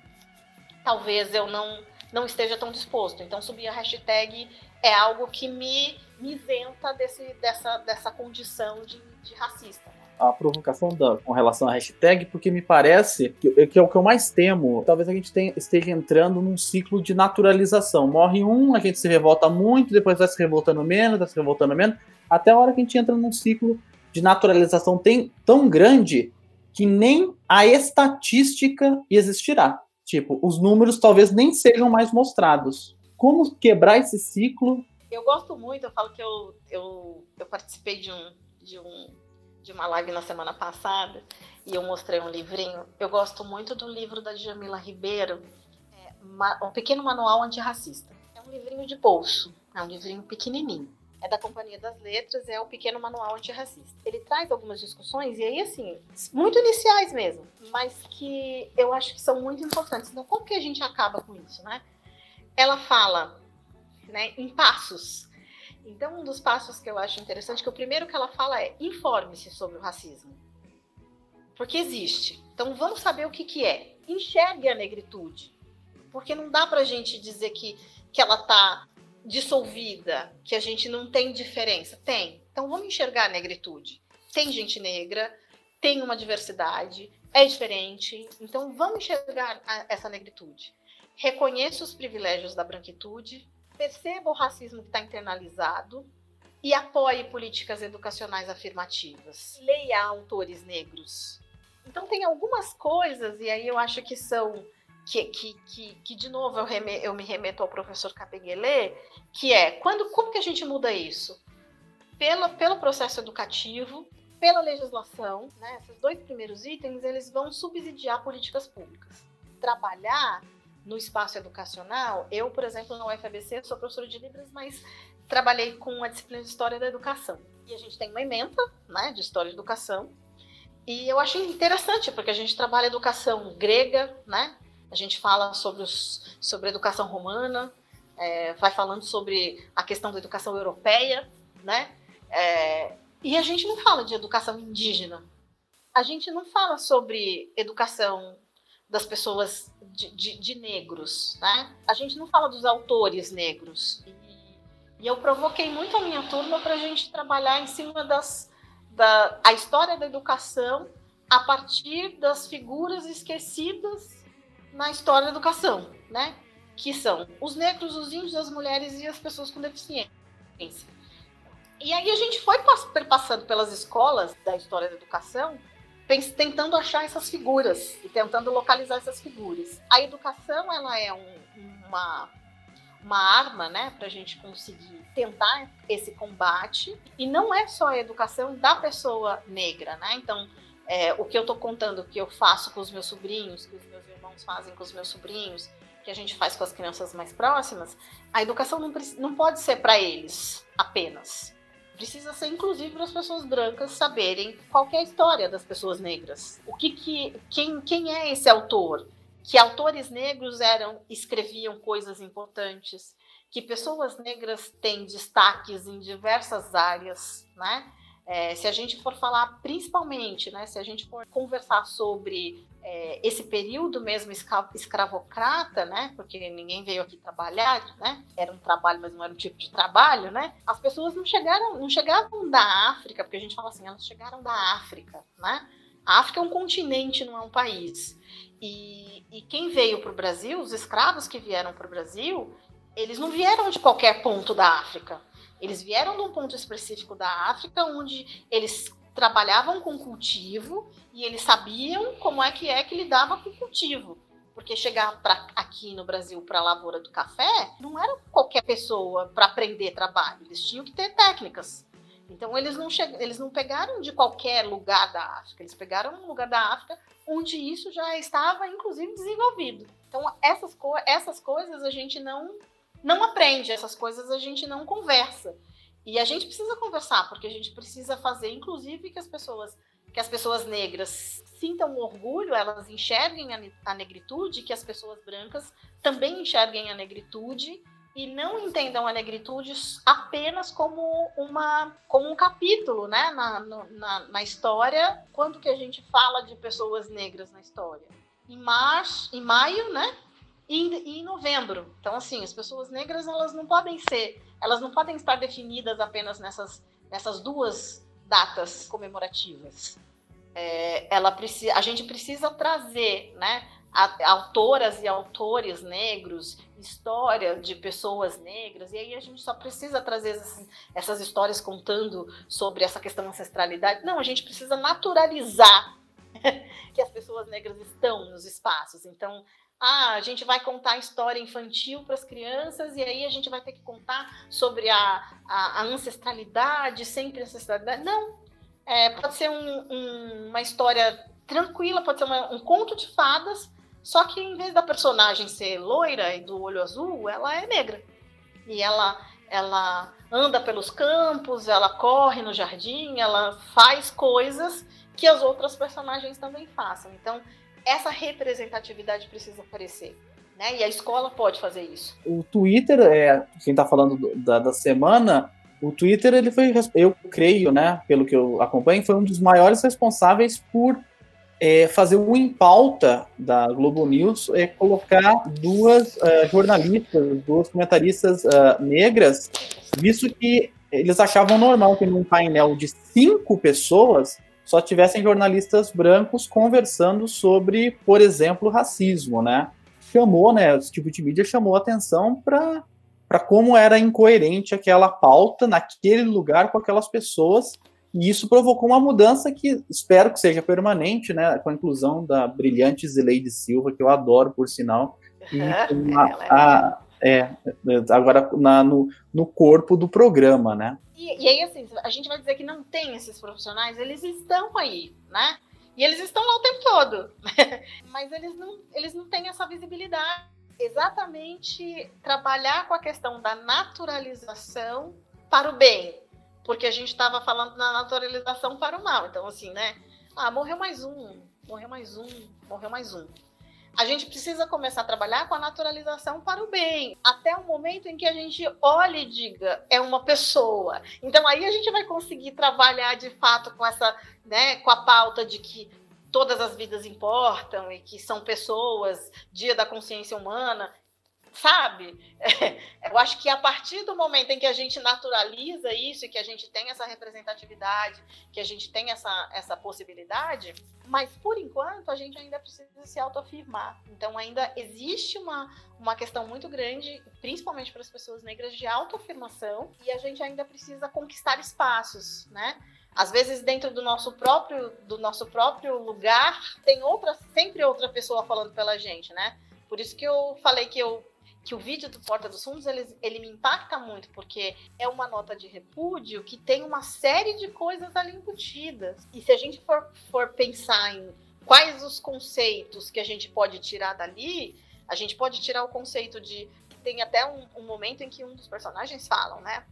G: talvez eu não, não esteja tão disposto. Então, subir a hashtag é algo que me, me isenta desse, dessa, dessa condição de, de racista
B: a provocação da, com relação à hashtag, porque me parece que, que é o que eu mais temo. Talvez a gente tenha, esteja entrando num ciclo de naturalização. Morre um, a gente se revolta muito, depois vai se revoltando menos, vai se revoltando menos, até a hora que a gente entra num ciclo de naturalização tem, tão grande que nem a estatística existirá. Tipo, os números talvez nem sejam mais mostrados. Como quebrar esse ciclo?
G: Eu gosto muito, eu falo que eu, eu, eu participei de um, de um de uma live na semana passada e eu mostrei um livrinho. Eu gosto muito do livro da Jamila Ribeiro, é, Um Pequeno Manual Antirracista. É um livrinho de bolso, é um livrinho pequenininho. É da Companhia das Letras, é o Pequeno Manual Antirracista. Ele traz algumas discussões, e aí, assim, muito iniciais mesmo, mas que eu acho que são muito importantes. Então, como que a gente acaba com isso, né? Ela fala né, em passos então, um dos passos que eu acho interessante, que o primeiro que ela fala é informe-se sobre o racismo. Porque existe. Então, vamos saber o que, que é. Enxergue a negritude. Porque não dá para a gente dizer que, que ela está dissolvida, que a gente não tem diferença. Tem. Então, vamos enxergar a negritude. Tem gente negra, tem uma diversidade, é diferente. Então, vamos enxergar a, essa negritude. Reconheça os privilégios da branquitude, perceba o racismo que está internalizado e apoie políticas educacionais afirmativas. Leia autores negros. Então tem algumas coisas, e aí eu acho que são. Que, que, que, que de novo eu, reme, eu me remeto ao professor Capeguelê, que é quando, como que a gente muda isso? Pela, pelo processo educativo, pela legislação, né? esses dois primeiros itens, eles vão subsidiar políticas públicas. Trabalhar no espaço educacional, eu, por exemplo, na UFABC, sou professora de Libras, mas trabalhei com a disciplina de História da Educação. E a gente tem uma emenda né, de História da Educação. E eu acho interessante, porque a gente trabalha educação grega, né? A gente fala sobre, os, sobre a educação romana, é, vai falando sobre a questão da educação europeia, né? É, e a gente não fala de educação indígena. A gente não fala sobre educação das pessoas de, de, de negros, né? A gente não fala dos autores negros. E, e eu provoquei muito a minha turma para a gente trabalhar em cima das, da a história da educação a partir das figuras esquecidas na história da educação, né? Que são os negros, os índios, as mulheres e as pessoas com deficiência. E aí a gente foi passando pelas escolas da história da educação, tentando achar essas figuras e tentando localizar essas figuras. A educação ela é um, uma uma arma, né, para a gente conseguir tentar esse combate. E não é só a educação da pessoa negra, né? Então, é, o que eu estou contando, que eu faço com os meus sobrinhos, que os meus irmãos fazem com os meus sobrinhos, que a gente faz com as crianças mais próximas, a educação não, não pode ser para eles apenas. Precisa ser, inclusive, para as pessoas brancas saberem qual é a história das pessoas negras. O que, que quem, quem é esse autor? Que autores negros eram escreviam coisas importantes, que pessoas negras têm destaques em diversas áreas, né? É, se a gente for falar principalmente, né, se a gente for conversar sobre é, esse período mesmo escravocrata, né, porque ninguém veio aqui trabalhar, né, era um trabalho, mas não era um tipo de trabalho, né, as pessoas não chegaram, não chegavam da África, porque a gente fala assim, elas chegaram da África, né, a África é um continente, não é um país. E, e quem veio para o Brasil, os escravos que vieram para o Brasil, eles não vieram de qualquer ponto da África. Eles vieram de um ponto específico da África onde eles trabalhavam com cultivo e eles sabiam como é que é que lidava com cultivo. Porque chegar pra, aqui no Brasil para a lavoura do café não era qualquer pessoa para aprender trabalho, eles tinham que ter técnicas. Então eles não, eles não pegaram de qualquer lugar da África, eles pegaram um lugar da África onde isso já estava inclusive desenvolvido. Então essas, co essas coisas a gente não não aprende, essas coisas a gente não conversa. E a gente precisa conversar, porque a gente precisa fazer, inclusive, que as pessoas, que as pessoas negras sintam orgulho, elas enxerguem a, negritude, que as pessoas brancas também enxerguem a negritude e não entendam a negritude apenas como uma como um capítulo né na, na, na história. Quando que a gente fala de pessoas negras na história? Em março em maio né e, em novembro. Então, assim, as pessoas negras elas não podem ser, elas não podem estar definidas apenas nessas, nessas duas datas comemorativas. É, ela precisa, a gente precisa trazer, né, autoras e autores negros, história de pessoas negras, e aí a gente só precisa trazer assim, essas histórias contando sobre essa questão da ancestralidade. Não, a gente precisa naturalizar (laughs) que as pessoas negras estão nos espaços. Então, ah, a gente vai contar história infantil para as crianças e aí a gente vai ter que contar sobre a, a, a ancestralidade, sempre ancestralidade. Não, é, pode ser um, um, uma história tranquila, pode ser uma, um conto de fadas, só que em vez da personagem ser loira e do olho azul, ela é negra. E ela, ela anda pelos campos, ela corre no jardim, ela faz coisas que as outras personagens também façam. Então, essa representatividade precisa aparecer. Né? E a escola pode fazer isso.
B: O Twitter, é, quem está falando do, da, da semana, o Twitter, ele foi, eu creio, né, pelo que eu acompanho, foi um dos maiores responsáveis por é, fazer um em pauta da Globo News, é, colocar duas uh, jornalistas, duas comentaristas uh, negras, visto que eles achavam normal que num painel de cinco pessoas só tivessem jornalistas brancos conversando sobre, por exemplo, racismo, né? Chamou, né? Esse tipo de mídia chamou atenção para para como era incoerente aquela pauta naquele lugar com aquelas pessoas e isso provocou uma mudança que espero que seja permanente, né? Com a inclusão da brilhante Zileide Silva, que eu adoro, por sinal, e (laughs) uma, a, é, agora na, no, no corpo do programa, né?
G: E, e, aí, assim, a gente vai dizer que não tem esses profissionais, eles estão aí, né? E eles estão lá o tempo todo. (laughs) Mas eles não, eles não têm essa visibilidade. Exatamente trabalhar com a questão da naturalização para o bem. Porque a gente estava falando na naturalização para o mal. Então, assim, né? Ah, morreu mais um, morreu mais um, morreu mais um. A gente precisa começar a trabalhar com a naturalização para o bem, até o momento em que a gente olhe e diga é uma pessoa. Então aí a gente vai conseguir trabalhar de fato com essa, né, com a pauta de que todas as vidas importam e que são pessoas, dia da consciência humana, sabe? É, (laughs) eu acho que a partir do momento em que a gente naturaliza isso que a gente tem essa representatividade, que a gente tem essa, essa possibilidade, mas por enquanto a gente ainda precisa se autoafirmar. Então ainda existe uma, uma questão muito grande, principalmente para as pessoas negras, de autoafirmação e a gente ainda precisa conquistar espaços, né? Às vezes dentro do nosso próprio do nosso próprio lugar tem outra sempre outra pessoa falando pela gente, né? Por isso que eu falei que eu que o vídeo do Porta dos Fundos ele, ele me impacta muito, porque é uma nota de repúdio que tem uma série de coisas ali embutidas. E se a gente for, for pensar em quais os conceitos que a gente pode tirar dali, a gente pode tirar o conceito de. Tem até um, um momento em que um dos personagens falam, né?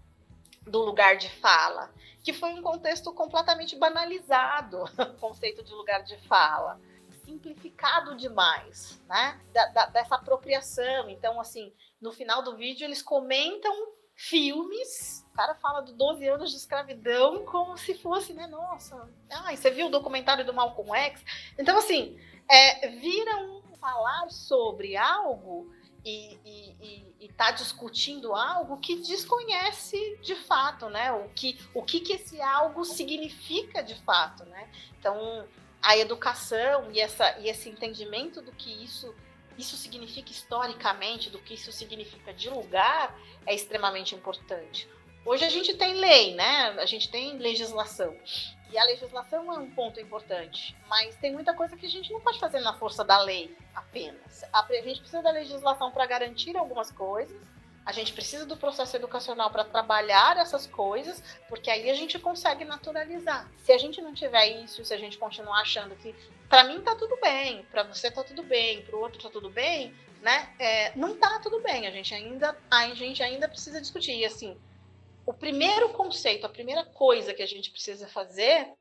G: Do lugar de fala, que foi um contexto completamente banalizado (laughs) o conceito de lugar de fala simplificado demais, né? Da, da, dessa apropriação. Então, assim, no final do vídeo eles comentam filmes. O cara fala de 12 anos de escravidão como se fosse, né? Nossa, ah, você viu o documentário do Malcolm X? Então, assim, é, vira um falar sobre algo e, e, e, tá discutindo algo que desconhece de fato, né? O que, o que, que esse algo significa de fato, né? Então, a educação e, essa, e esse entendimento do que isso, isso significa historicamente, do que isso significa de lugar, é extremamente importante. Hoje a gente tem lei, né? A gente tem legislação. E a legislação é um ponto importante, mas tem muita coisa que a gente não pode fazer na força da lei apenas. A gente precisa da legislação para garantir algumas coisas, a gente precisa do processo educacional para trabalhar essas coisas, porque aí a gente consegue naturalizar. Se a gente não tiver isso, se a gente continuar achando que para mim tá tudo bem, para você tá tudo bem, para o outro tá tudo bem, né? É, não tá tudo bem. A gente ainda, a gente ainda precisa discutir. E assim, o primeiro conceito, a primeira coisa que a gente precisa fazer,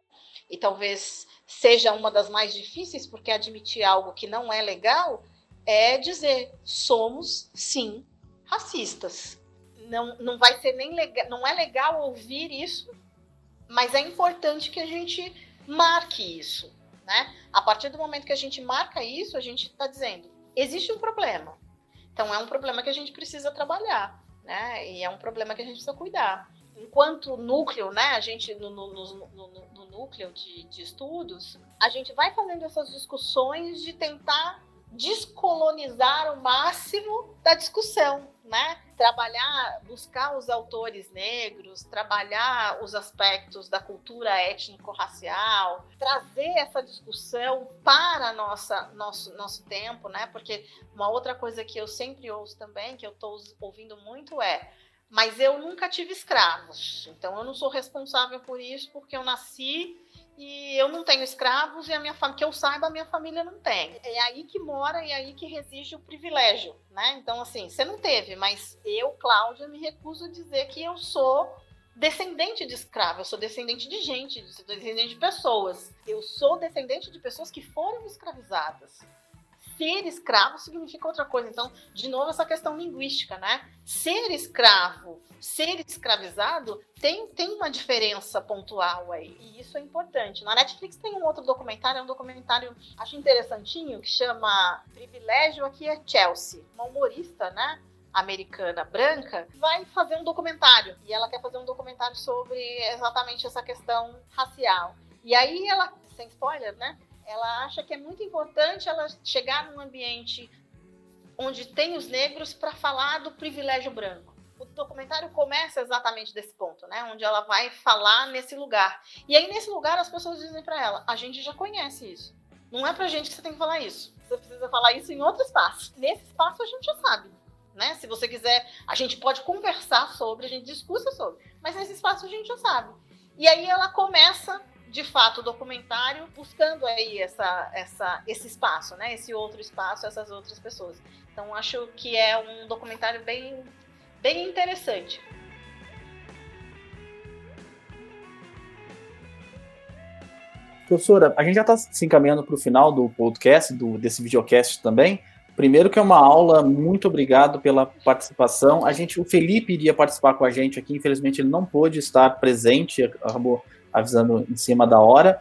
G: e talvez seja uma das mais difíceis, porque admitir algo que não é legal, é dizer somos sim racistas. Não, não vai ser nem legal, não é legal ouvir isso, mas é importante que a gente marque isso, né? A partir do momento que a gente marca isso, a gente está dizendo existe um problema. Então é um problema que a gente precisa trabalhar, né? E é um problema que a gente precisa cuidar. Enquanto núcleo, né? A gente no, no, no, no núcleo de, de estudos, a gente vai fazendo essas discussões de tentar descolonizar o máximo da discussão, né? Trabalhar, buscar os autores negros, trabalhar os aspectos da cultura étnico-racial, trazer essa discussão para nossa nosso nosso tempo, né? Porque uma outra coisa que eu sempre ouço também, que eu estou ouvindo muito é mas eu nunca tive escravos, então eu não sou responsável por isso porque eu nasci e eu não tenho escravos e a minha família, que eu saiba, a minha família não tem. É aí que mora e é aí que reside o privilégio, né? Então, assim, você não teve, mas eu, Cláudia, me recuso a dizer que eu sou descendente de escravo, eu sou descendente de gente, sou descendente de pessoas. Eu sou descendente de pessoas que foram escravizadas ser escravo significa outra coisa. Então, de novo, essa questão linguística, né? Ser escravo, ser escravizado, tem, tem uma diferença pontual aí. E isso é importante. Na Netflix tem um outro documentário, é um documentário, acho interessantinho, que chama Privilégio Aqui é Chelsea. Uma humorista, né? americana branca vai fazer um documentário e ela quer fazer um documentário sobre exatamente essa questão racial. E aí ela, sem spoiler, né? Ela acha que é muito importante ela chegar num ambiente onde tem os negros para falar do privilégio branco. O documentário começa exatamente desse ponto, né? Onde ela vai falar nesse lugar. E aí, nesse lugar, as pessoas dizem para ela: a gente já conhece isso. Não é pra gente que você tem que falar isso. Você precisa falar isso em outro espaço. Nesse espaço, a gente já sabe. Né? Se você quiser, a gente pode conversar sobre, a gente discute sobre. Mas nesse espaço, a gente já sabe. E aí, ela começa de fato o documentário buscando aí essa, essa, esse espaço, né? Esse outro espaço, essas outras pessoas. Então acho que é um documentário bem, bem interessante.
B: Professora, a gente já está se encaminhando para o final do podcast, do, desse videocast também. Primeiro que é uma aula, muito obrigado pela participação. A gente, o Felipe iria participar com a gente aqui, infelizmente ele não pôde estar presente, acabou avisando em cima da hora.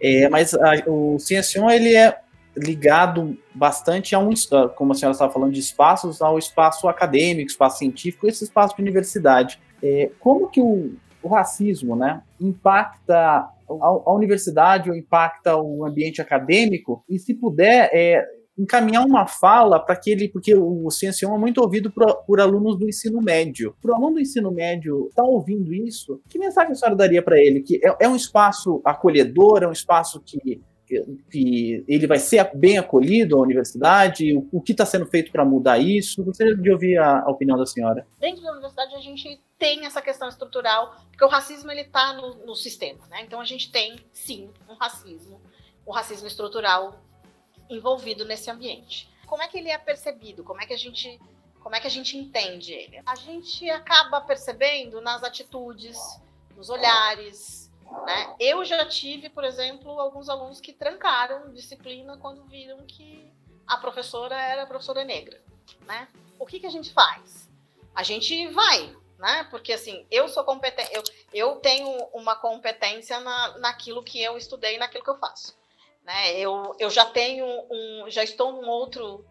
B: É, mas a, o Ciencion, ele é ligado bastante a um, como a senhora estava falando, de espaços, ao espaço acadêmico, espaço científico, esse espaço de universidade. É, como que o, o racismo né, impacta a, a, universidade ou impacta o ambiente acadêmico? E se puder, é, encaminhar uma fala para aquele, porque o Ciencião é muito ouvido por, por, alunos do ensino médio. Para o aluno do ensino médio estar tá ouvindo isso, que mensagem a senhora daria para ele? Que é, é, um espaço acolhedor, é um espaço que, que ele vai ser bem acolhido à universidade? O, o que está sendo feito para mudar isso? Gostaria de ouvir a, a, opinião da senhora.
G: Dentro da universidade a gente tem essa questão estrutural, porque o racismo ele está no, no sistema, né? Então a gente tem sim um racismo, o racismo estrutural envolvido nesse ambiente. Como é que ele é percebido? Como é que a gente como é que a gente entende ele? A gente acaba percebendo nas atitudes, nos olhares, né? Eu já tive, por exemplo, alguns alunos que trancaram disciplina quando viram que a professora era a professora negra, né? O que que a gente faz? A gente vai, né? Porque assim, eu sou competente, eu, eu tenho uma competência na, naquilo que eu estudei, naquilo que eu faço. Né? Eu, eu já tenho um, já estou num outro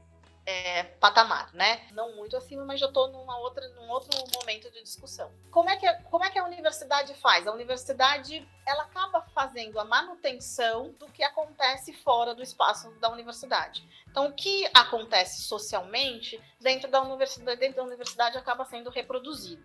G: é, patamar, né? Não muito acima, mas já estou numa outra, num outro momento de discussão. Como é que como é que a universidade faz? A universidade ela acaba fazendo a manutenção do que acontece fora do espaço da universidade. Então, o que acontece socialmente dentro da universidade, dentro da universidade acaba sendo reproduzido.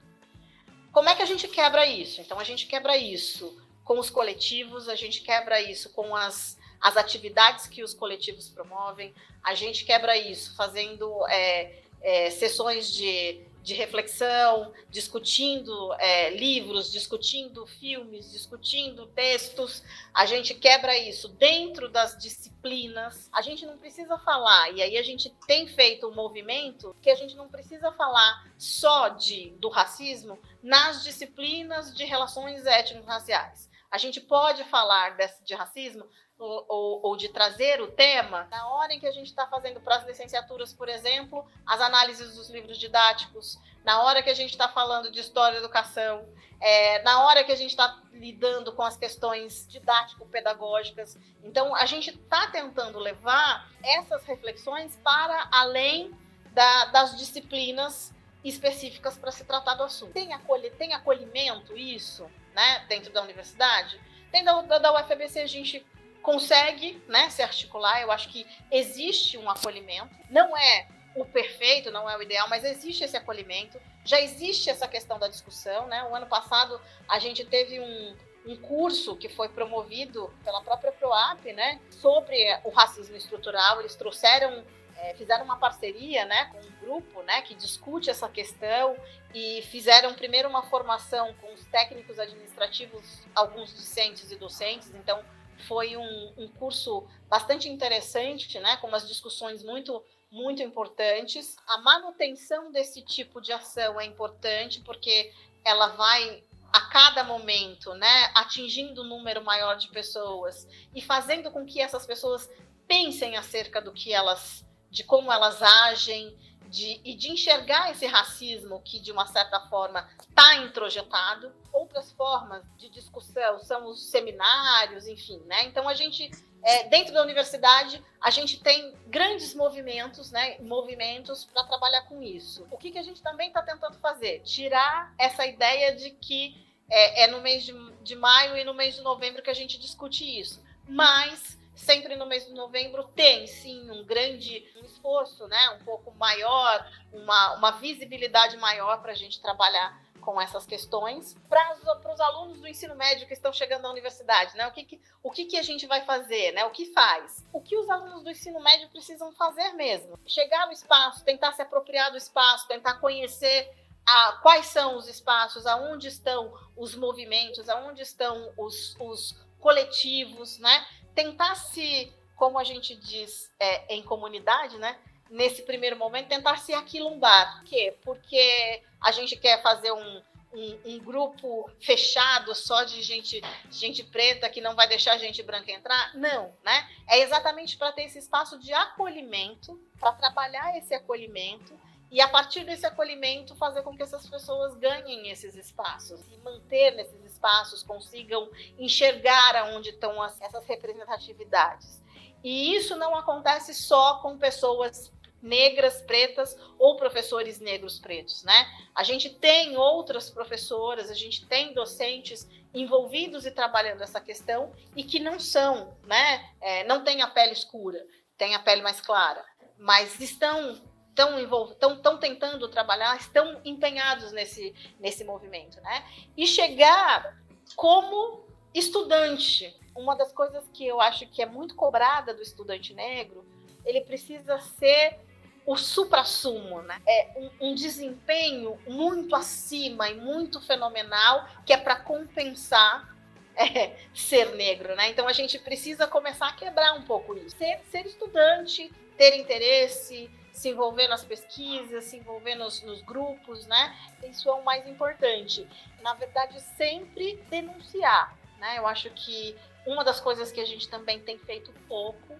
G: Como é que a gente quebra isso? Então, a gente quebra isso com os coletivos, a gente quebra isso com as as atividades que os coletivos promovem. A gente quebra isso fazendo é, é, sessões de, de reflexão, discutindo é, livros, discutindo filmes, discutindo textos. A gente quebra isso dentro das disciplinas. A gente não precisa falar, e aí a gente tem feito um movimento que a gente não precisa falar só de, do racismo nas disciplinas de relações étnico-raciais. A gente pode falar de racismo ou, ou, de trazer o tema, na hora em que a gente está fazendo para as licenciaturas, por exemplo, as análises dos livros didáticos, na hora que a gente está falando de história e educação, é, na hora que a gente está lidando com as questões didático-pedagógicas. Então, a gente está tentando levar essas reflexões para além da, das disciplinas específicas para se tratar do assunto. Tem, acolhe, tem acolhimento isso, né, dentro da universidade? Tem da, da, da UFBC a gente consegue né, se articular. Eu acho que existe um acolhimento. Não é o perfeito, não é o ideal, mas existe esse acolhimento. Já existe essa questão da discussão. Né? O ano passado a gente teve um, um curso que foi promovido pela própria PROAP né, sobre o racismo estrutural. Eles trouxeram é, fizeram uma parceria né, com um grupo né, que discute essa questão e fizeram primeiro uma formação com os técnicos administrativos, alguns discentes e docentes. Então, foi um, um curso bastante interessante, né, com umas discussões muito muito importantes. A manutenção desse tipo de ação é importante porque ela vai a cada momento, né, atingindo um número maior de pessoas e fazendo com que essas pessoas pensem acerca do que elas, de como elas agem, de, e de enxergar esse racismo que, de uma certa forma, está introjetado. Outras formas de discussão são os seminários, enfim, né? Então, a gente, é, dentro da universidade, a gente tem grandes movimentos, né? Movimentos para trabalhar com isso. O que, que a gente também está tentando fazer? Tirar essa ideia de que é, é no mês de, de maio e no mês de novembro que a gente discute isso. Mas sempre no mês de novembro tem sim um grande um esforço, né, um pouco maior, uma, uma visibilidade maior para a gente trabalhar com essas questões para os alunos do ensino médio que estão chegando à universidade, né? O que, que, o que, que a gente vai fazer, né? O que faz? O que os alunos do ensino médio precisam fazer mesmo? Chegar no espaço, tentar se apropriar do espaço, tentar conhecer a, quais são os espaços, aonde estão os movimentos, aonde estão os, os coletivos, né? Tentar se, como a gente diz é, em comunidade, né? Nesse primeiro momento, tentar se aquilumbar. Por quê? Porque a gente quer fazer um, um, um, grupo fechado só de gente, gente preta que não vai deixar gente branca entrar. Não, né? É exatamente para ter esse espaço de acolhimento, para trabalhar esse acolhimento e a partir desse acolhimento fazer com que essas pessoas ganhem esses espaços e manter nesses espaços, consigam enxergar aonde estão as, essas representatividades. E isso não acontece só com pessoas negras, pretas ou professores negros pretos, né? A gente tem outras professoras, a gente tem docentes envolvidos e trabalhando essa questão e que não são, né? É, não tem a pele escura, tem a pele mais clara, mas estão estão estão, tentando trabalhar, estão empenhados nesse, nesse movimento, né? E chegar como estudante, uma das coisas que eu acho que é muito cobrada do estudante negro, ele precisa ser o supra-sumo, né? É um, um, desempenho muito acima e muito fenomenal que é para compensar (laughs) é, ser negro, né? Então a gente precisa começar a quebrar um pouco isso. Ser, ser estudante, ter interesse, se envolver nas pesquisas, se envolver nos, nos, grupos, né? Isso é o mais importante. Na verdade, sempre denunciar, né? Eu acho que uma das coisas que a gente também tem feito pouco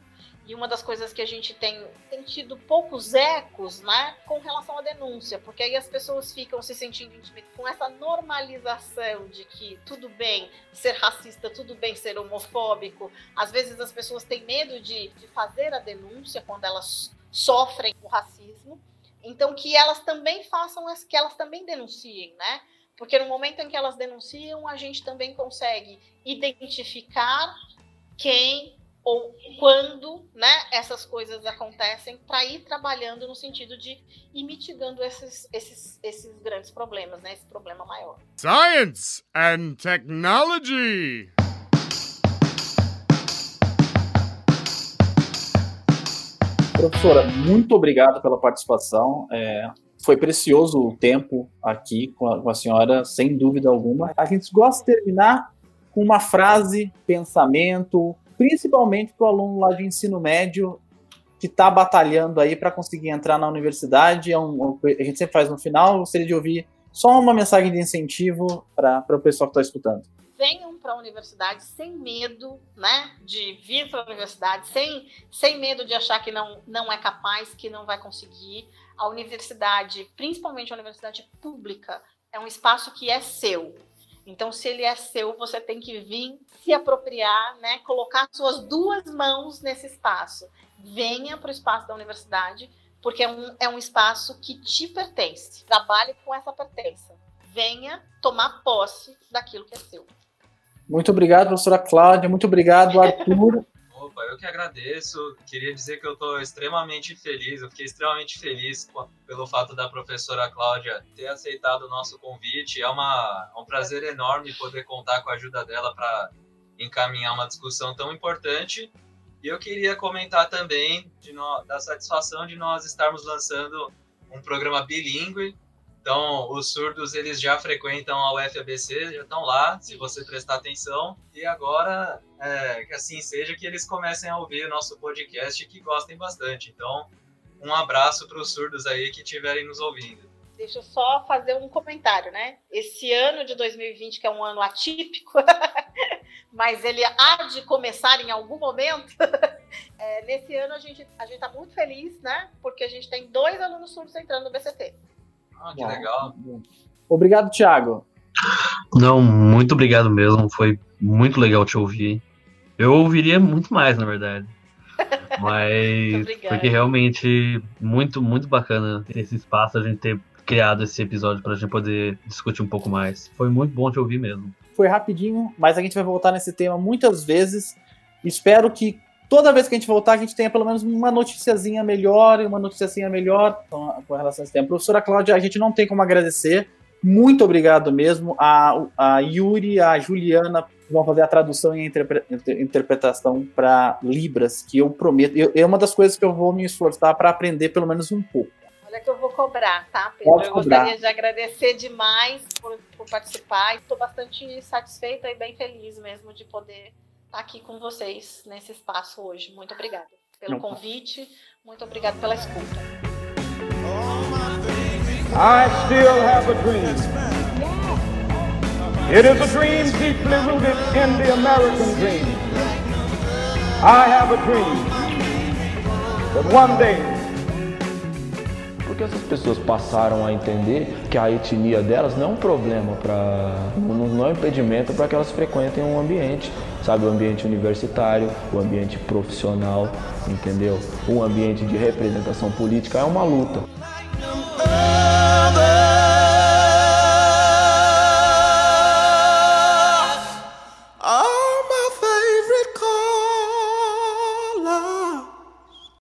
G: e uma das coisas que a gente tem, tem tido poucos ecos, né, com relação à denúncia, porque aí as pessoas ficam se sentindo intimidadas com essa normalização de que tudo bem ser racista, tudo bem ser homofóbico. Às vezes as pessoas têm medo de, de fazer a denúncia quando elas sofrem o racismo. Então que elas também façam, que elas também denunciem, né? Porque no momento em que elas denunciam, a gente também consegue identificar quem ou quando né, essas coisas acontecem para ir trabalhando no sentido de ir mitigando esses, esses, esses grandes problemas, né, esse problema maior.
A: Science and Technology.
B: Professora, muito obrigado pela participação. É, foi precioso o tempo aqui com a, com a, senhora, sem dúvida alguma. A gente gosta de terminar com uma frase, pensamento, principalmente para o aluno lá de ensino médio que está batalhando aí para conseguir entrar na universidade. É um, a gente sempre faz no final, gostaria de ouvir só uma mensagem de incentivo para o pessoal que está escutando
G: venham para a universidade sem medo, né, de vir para a universidade, sem, sem medo de achar que não, não é capaz, que não vai conseguir. A universidade, principalmente a universidade pública, é um espaço que é seu. Então, se ele é seu, você tem que vir se apropriar, né, colocar suas duas mãos nesse espaço. Venha para o espaço da universidade, porque é um, é um espaço que te pertence. Trabalhe com essa pertença. Venha tomar posse daquilo que é seu.
B: Muito obrigado, professora Cláudia. Muito obrigado, Arthur.
C: Opa, eu que agradeço. Queria dizer que eu estou extremamente feliz, eu fiquei extremamente feliz pelo fato da professora Cláudia ter aceitado o nosso convite. É, uma, é um prazer enorme poder contar com a ajuda dela para encaminhar uma discussão tão importante. E eu queria comentar também no, da satisfação de nós estarmos lançando um programa bilíngue então, os surdos eles já frequentam a UFABC, já estão lá, se você prestar atenção. E agora, é, que assim seja, que eles comecem a ouvir o nosso podcast e que gostem bastante. Então, um abraço para os surdos aí que estiverem nos ouvindo.
G: Deixa eu só fazer um comentário, né? Esse ano de 2020, que é um ano atípico, (laughs) mas ele há de começar em algum momento. (laughs) É, nesse ano a gente a gente está muito feliz, né? Porque a gente tem dois alunos surdos entrando no BCT.
C: Ah, que legal.
B: Obrigado, Thiago.
D: Não, muito obrigado mesmo. Foi muito legal te ouvir. Eu ouviria muito mais, na verdade. (laughs) Mas porque realmente muito, muito bacana esse espaço, a gente ter criado esse episódio para a gente poder discutir um pouco mais. Foi muito bom te ouvir mesmo.
B: Foi rapidinho, mas a gente vai voltar nesse tema muitas vezes. Espero que toda vez que a gente voltar, a gente tenha pelo menos uma noticiazinha melhor e uma noticiazinha melhor com, com relação a esse tema. Professora Cláudia, a gente não tem como agradecer. Muito obrigado mesmo. A, a Yuri, a Juliana vão fazer a tradução e a interpre, interpretação para Libras, que eu prometo. Eu, é uma das coisas que eu vou me esforçar para aprender pelo menos um pouco.
G: Olha que eu vou cobrar, tá, Pedro? Pode eu cobrar. gostaria de agradecer demais por, por participar. Estou bastante satisfeita e bem feliz mesmo de poder aqui com vocês nesse espaço hoje. Muito obrigada pelo Não. convite, muito obrigada pela escuta. I still have a dream.
H: It is a dream deeply rooted in the American dream. I have a dream that one day
I: Porque essas pessoas passaram a entender que a etnia delas não é um problema para não, não é um impedimento para que elas frequentem um ambiente, sabe? O ambiente universitário, o ambiente profissional, entendeu? Um ambiente de representação política é uma luta.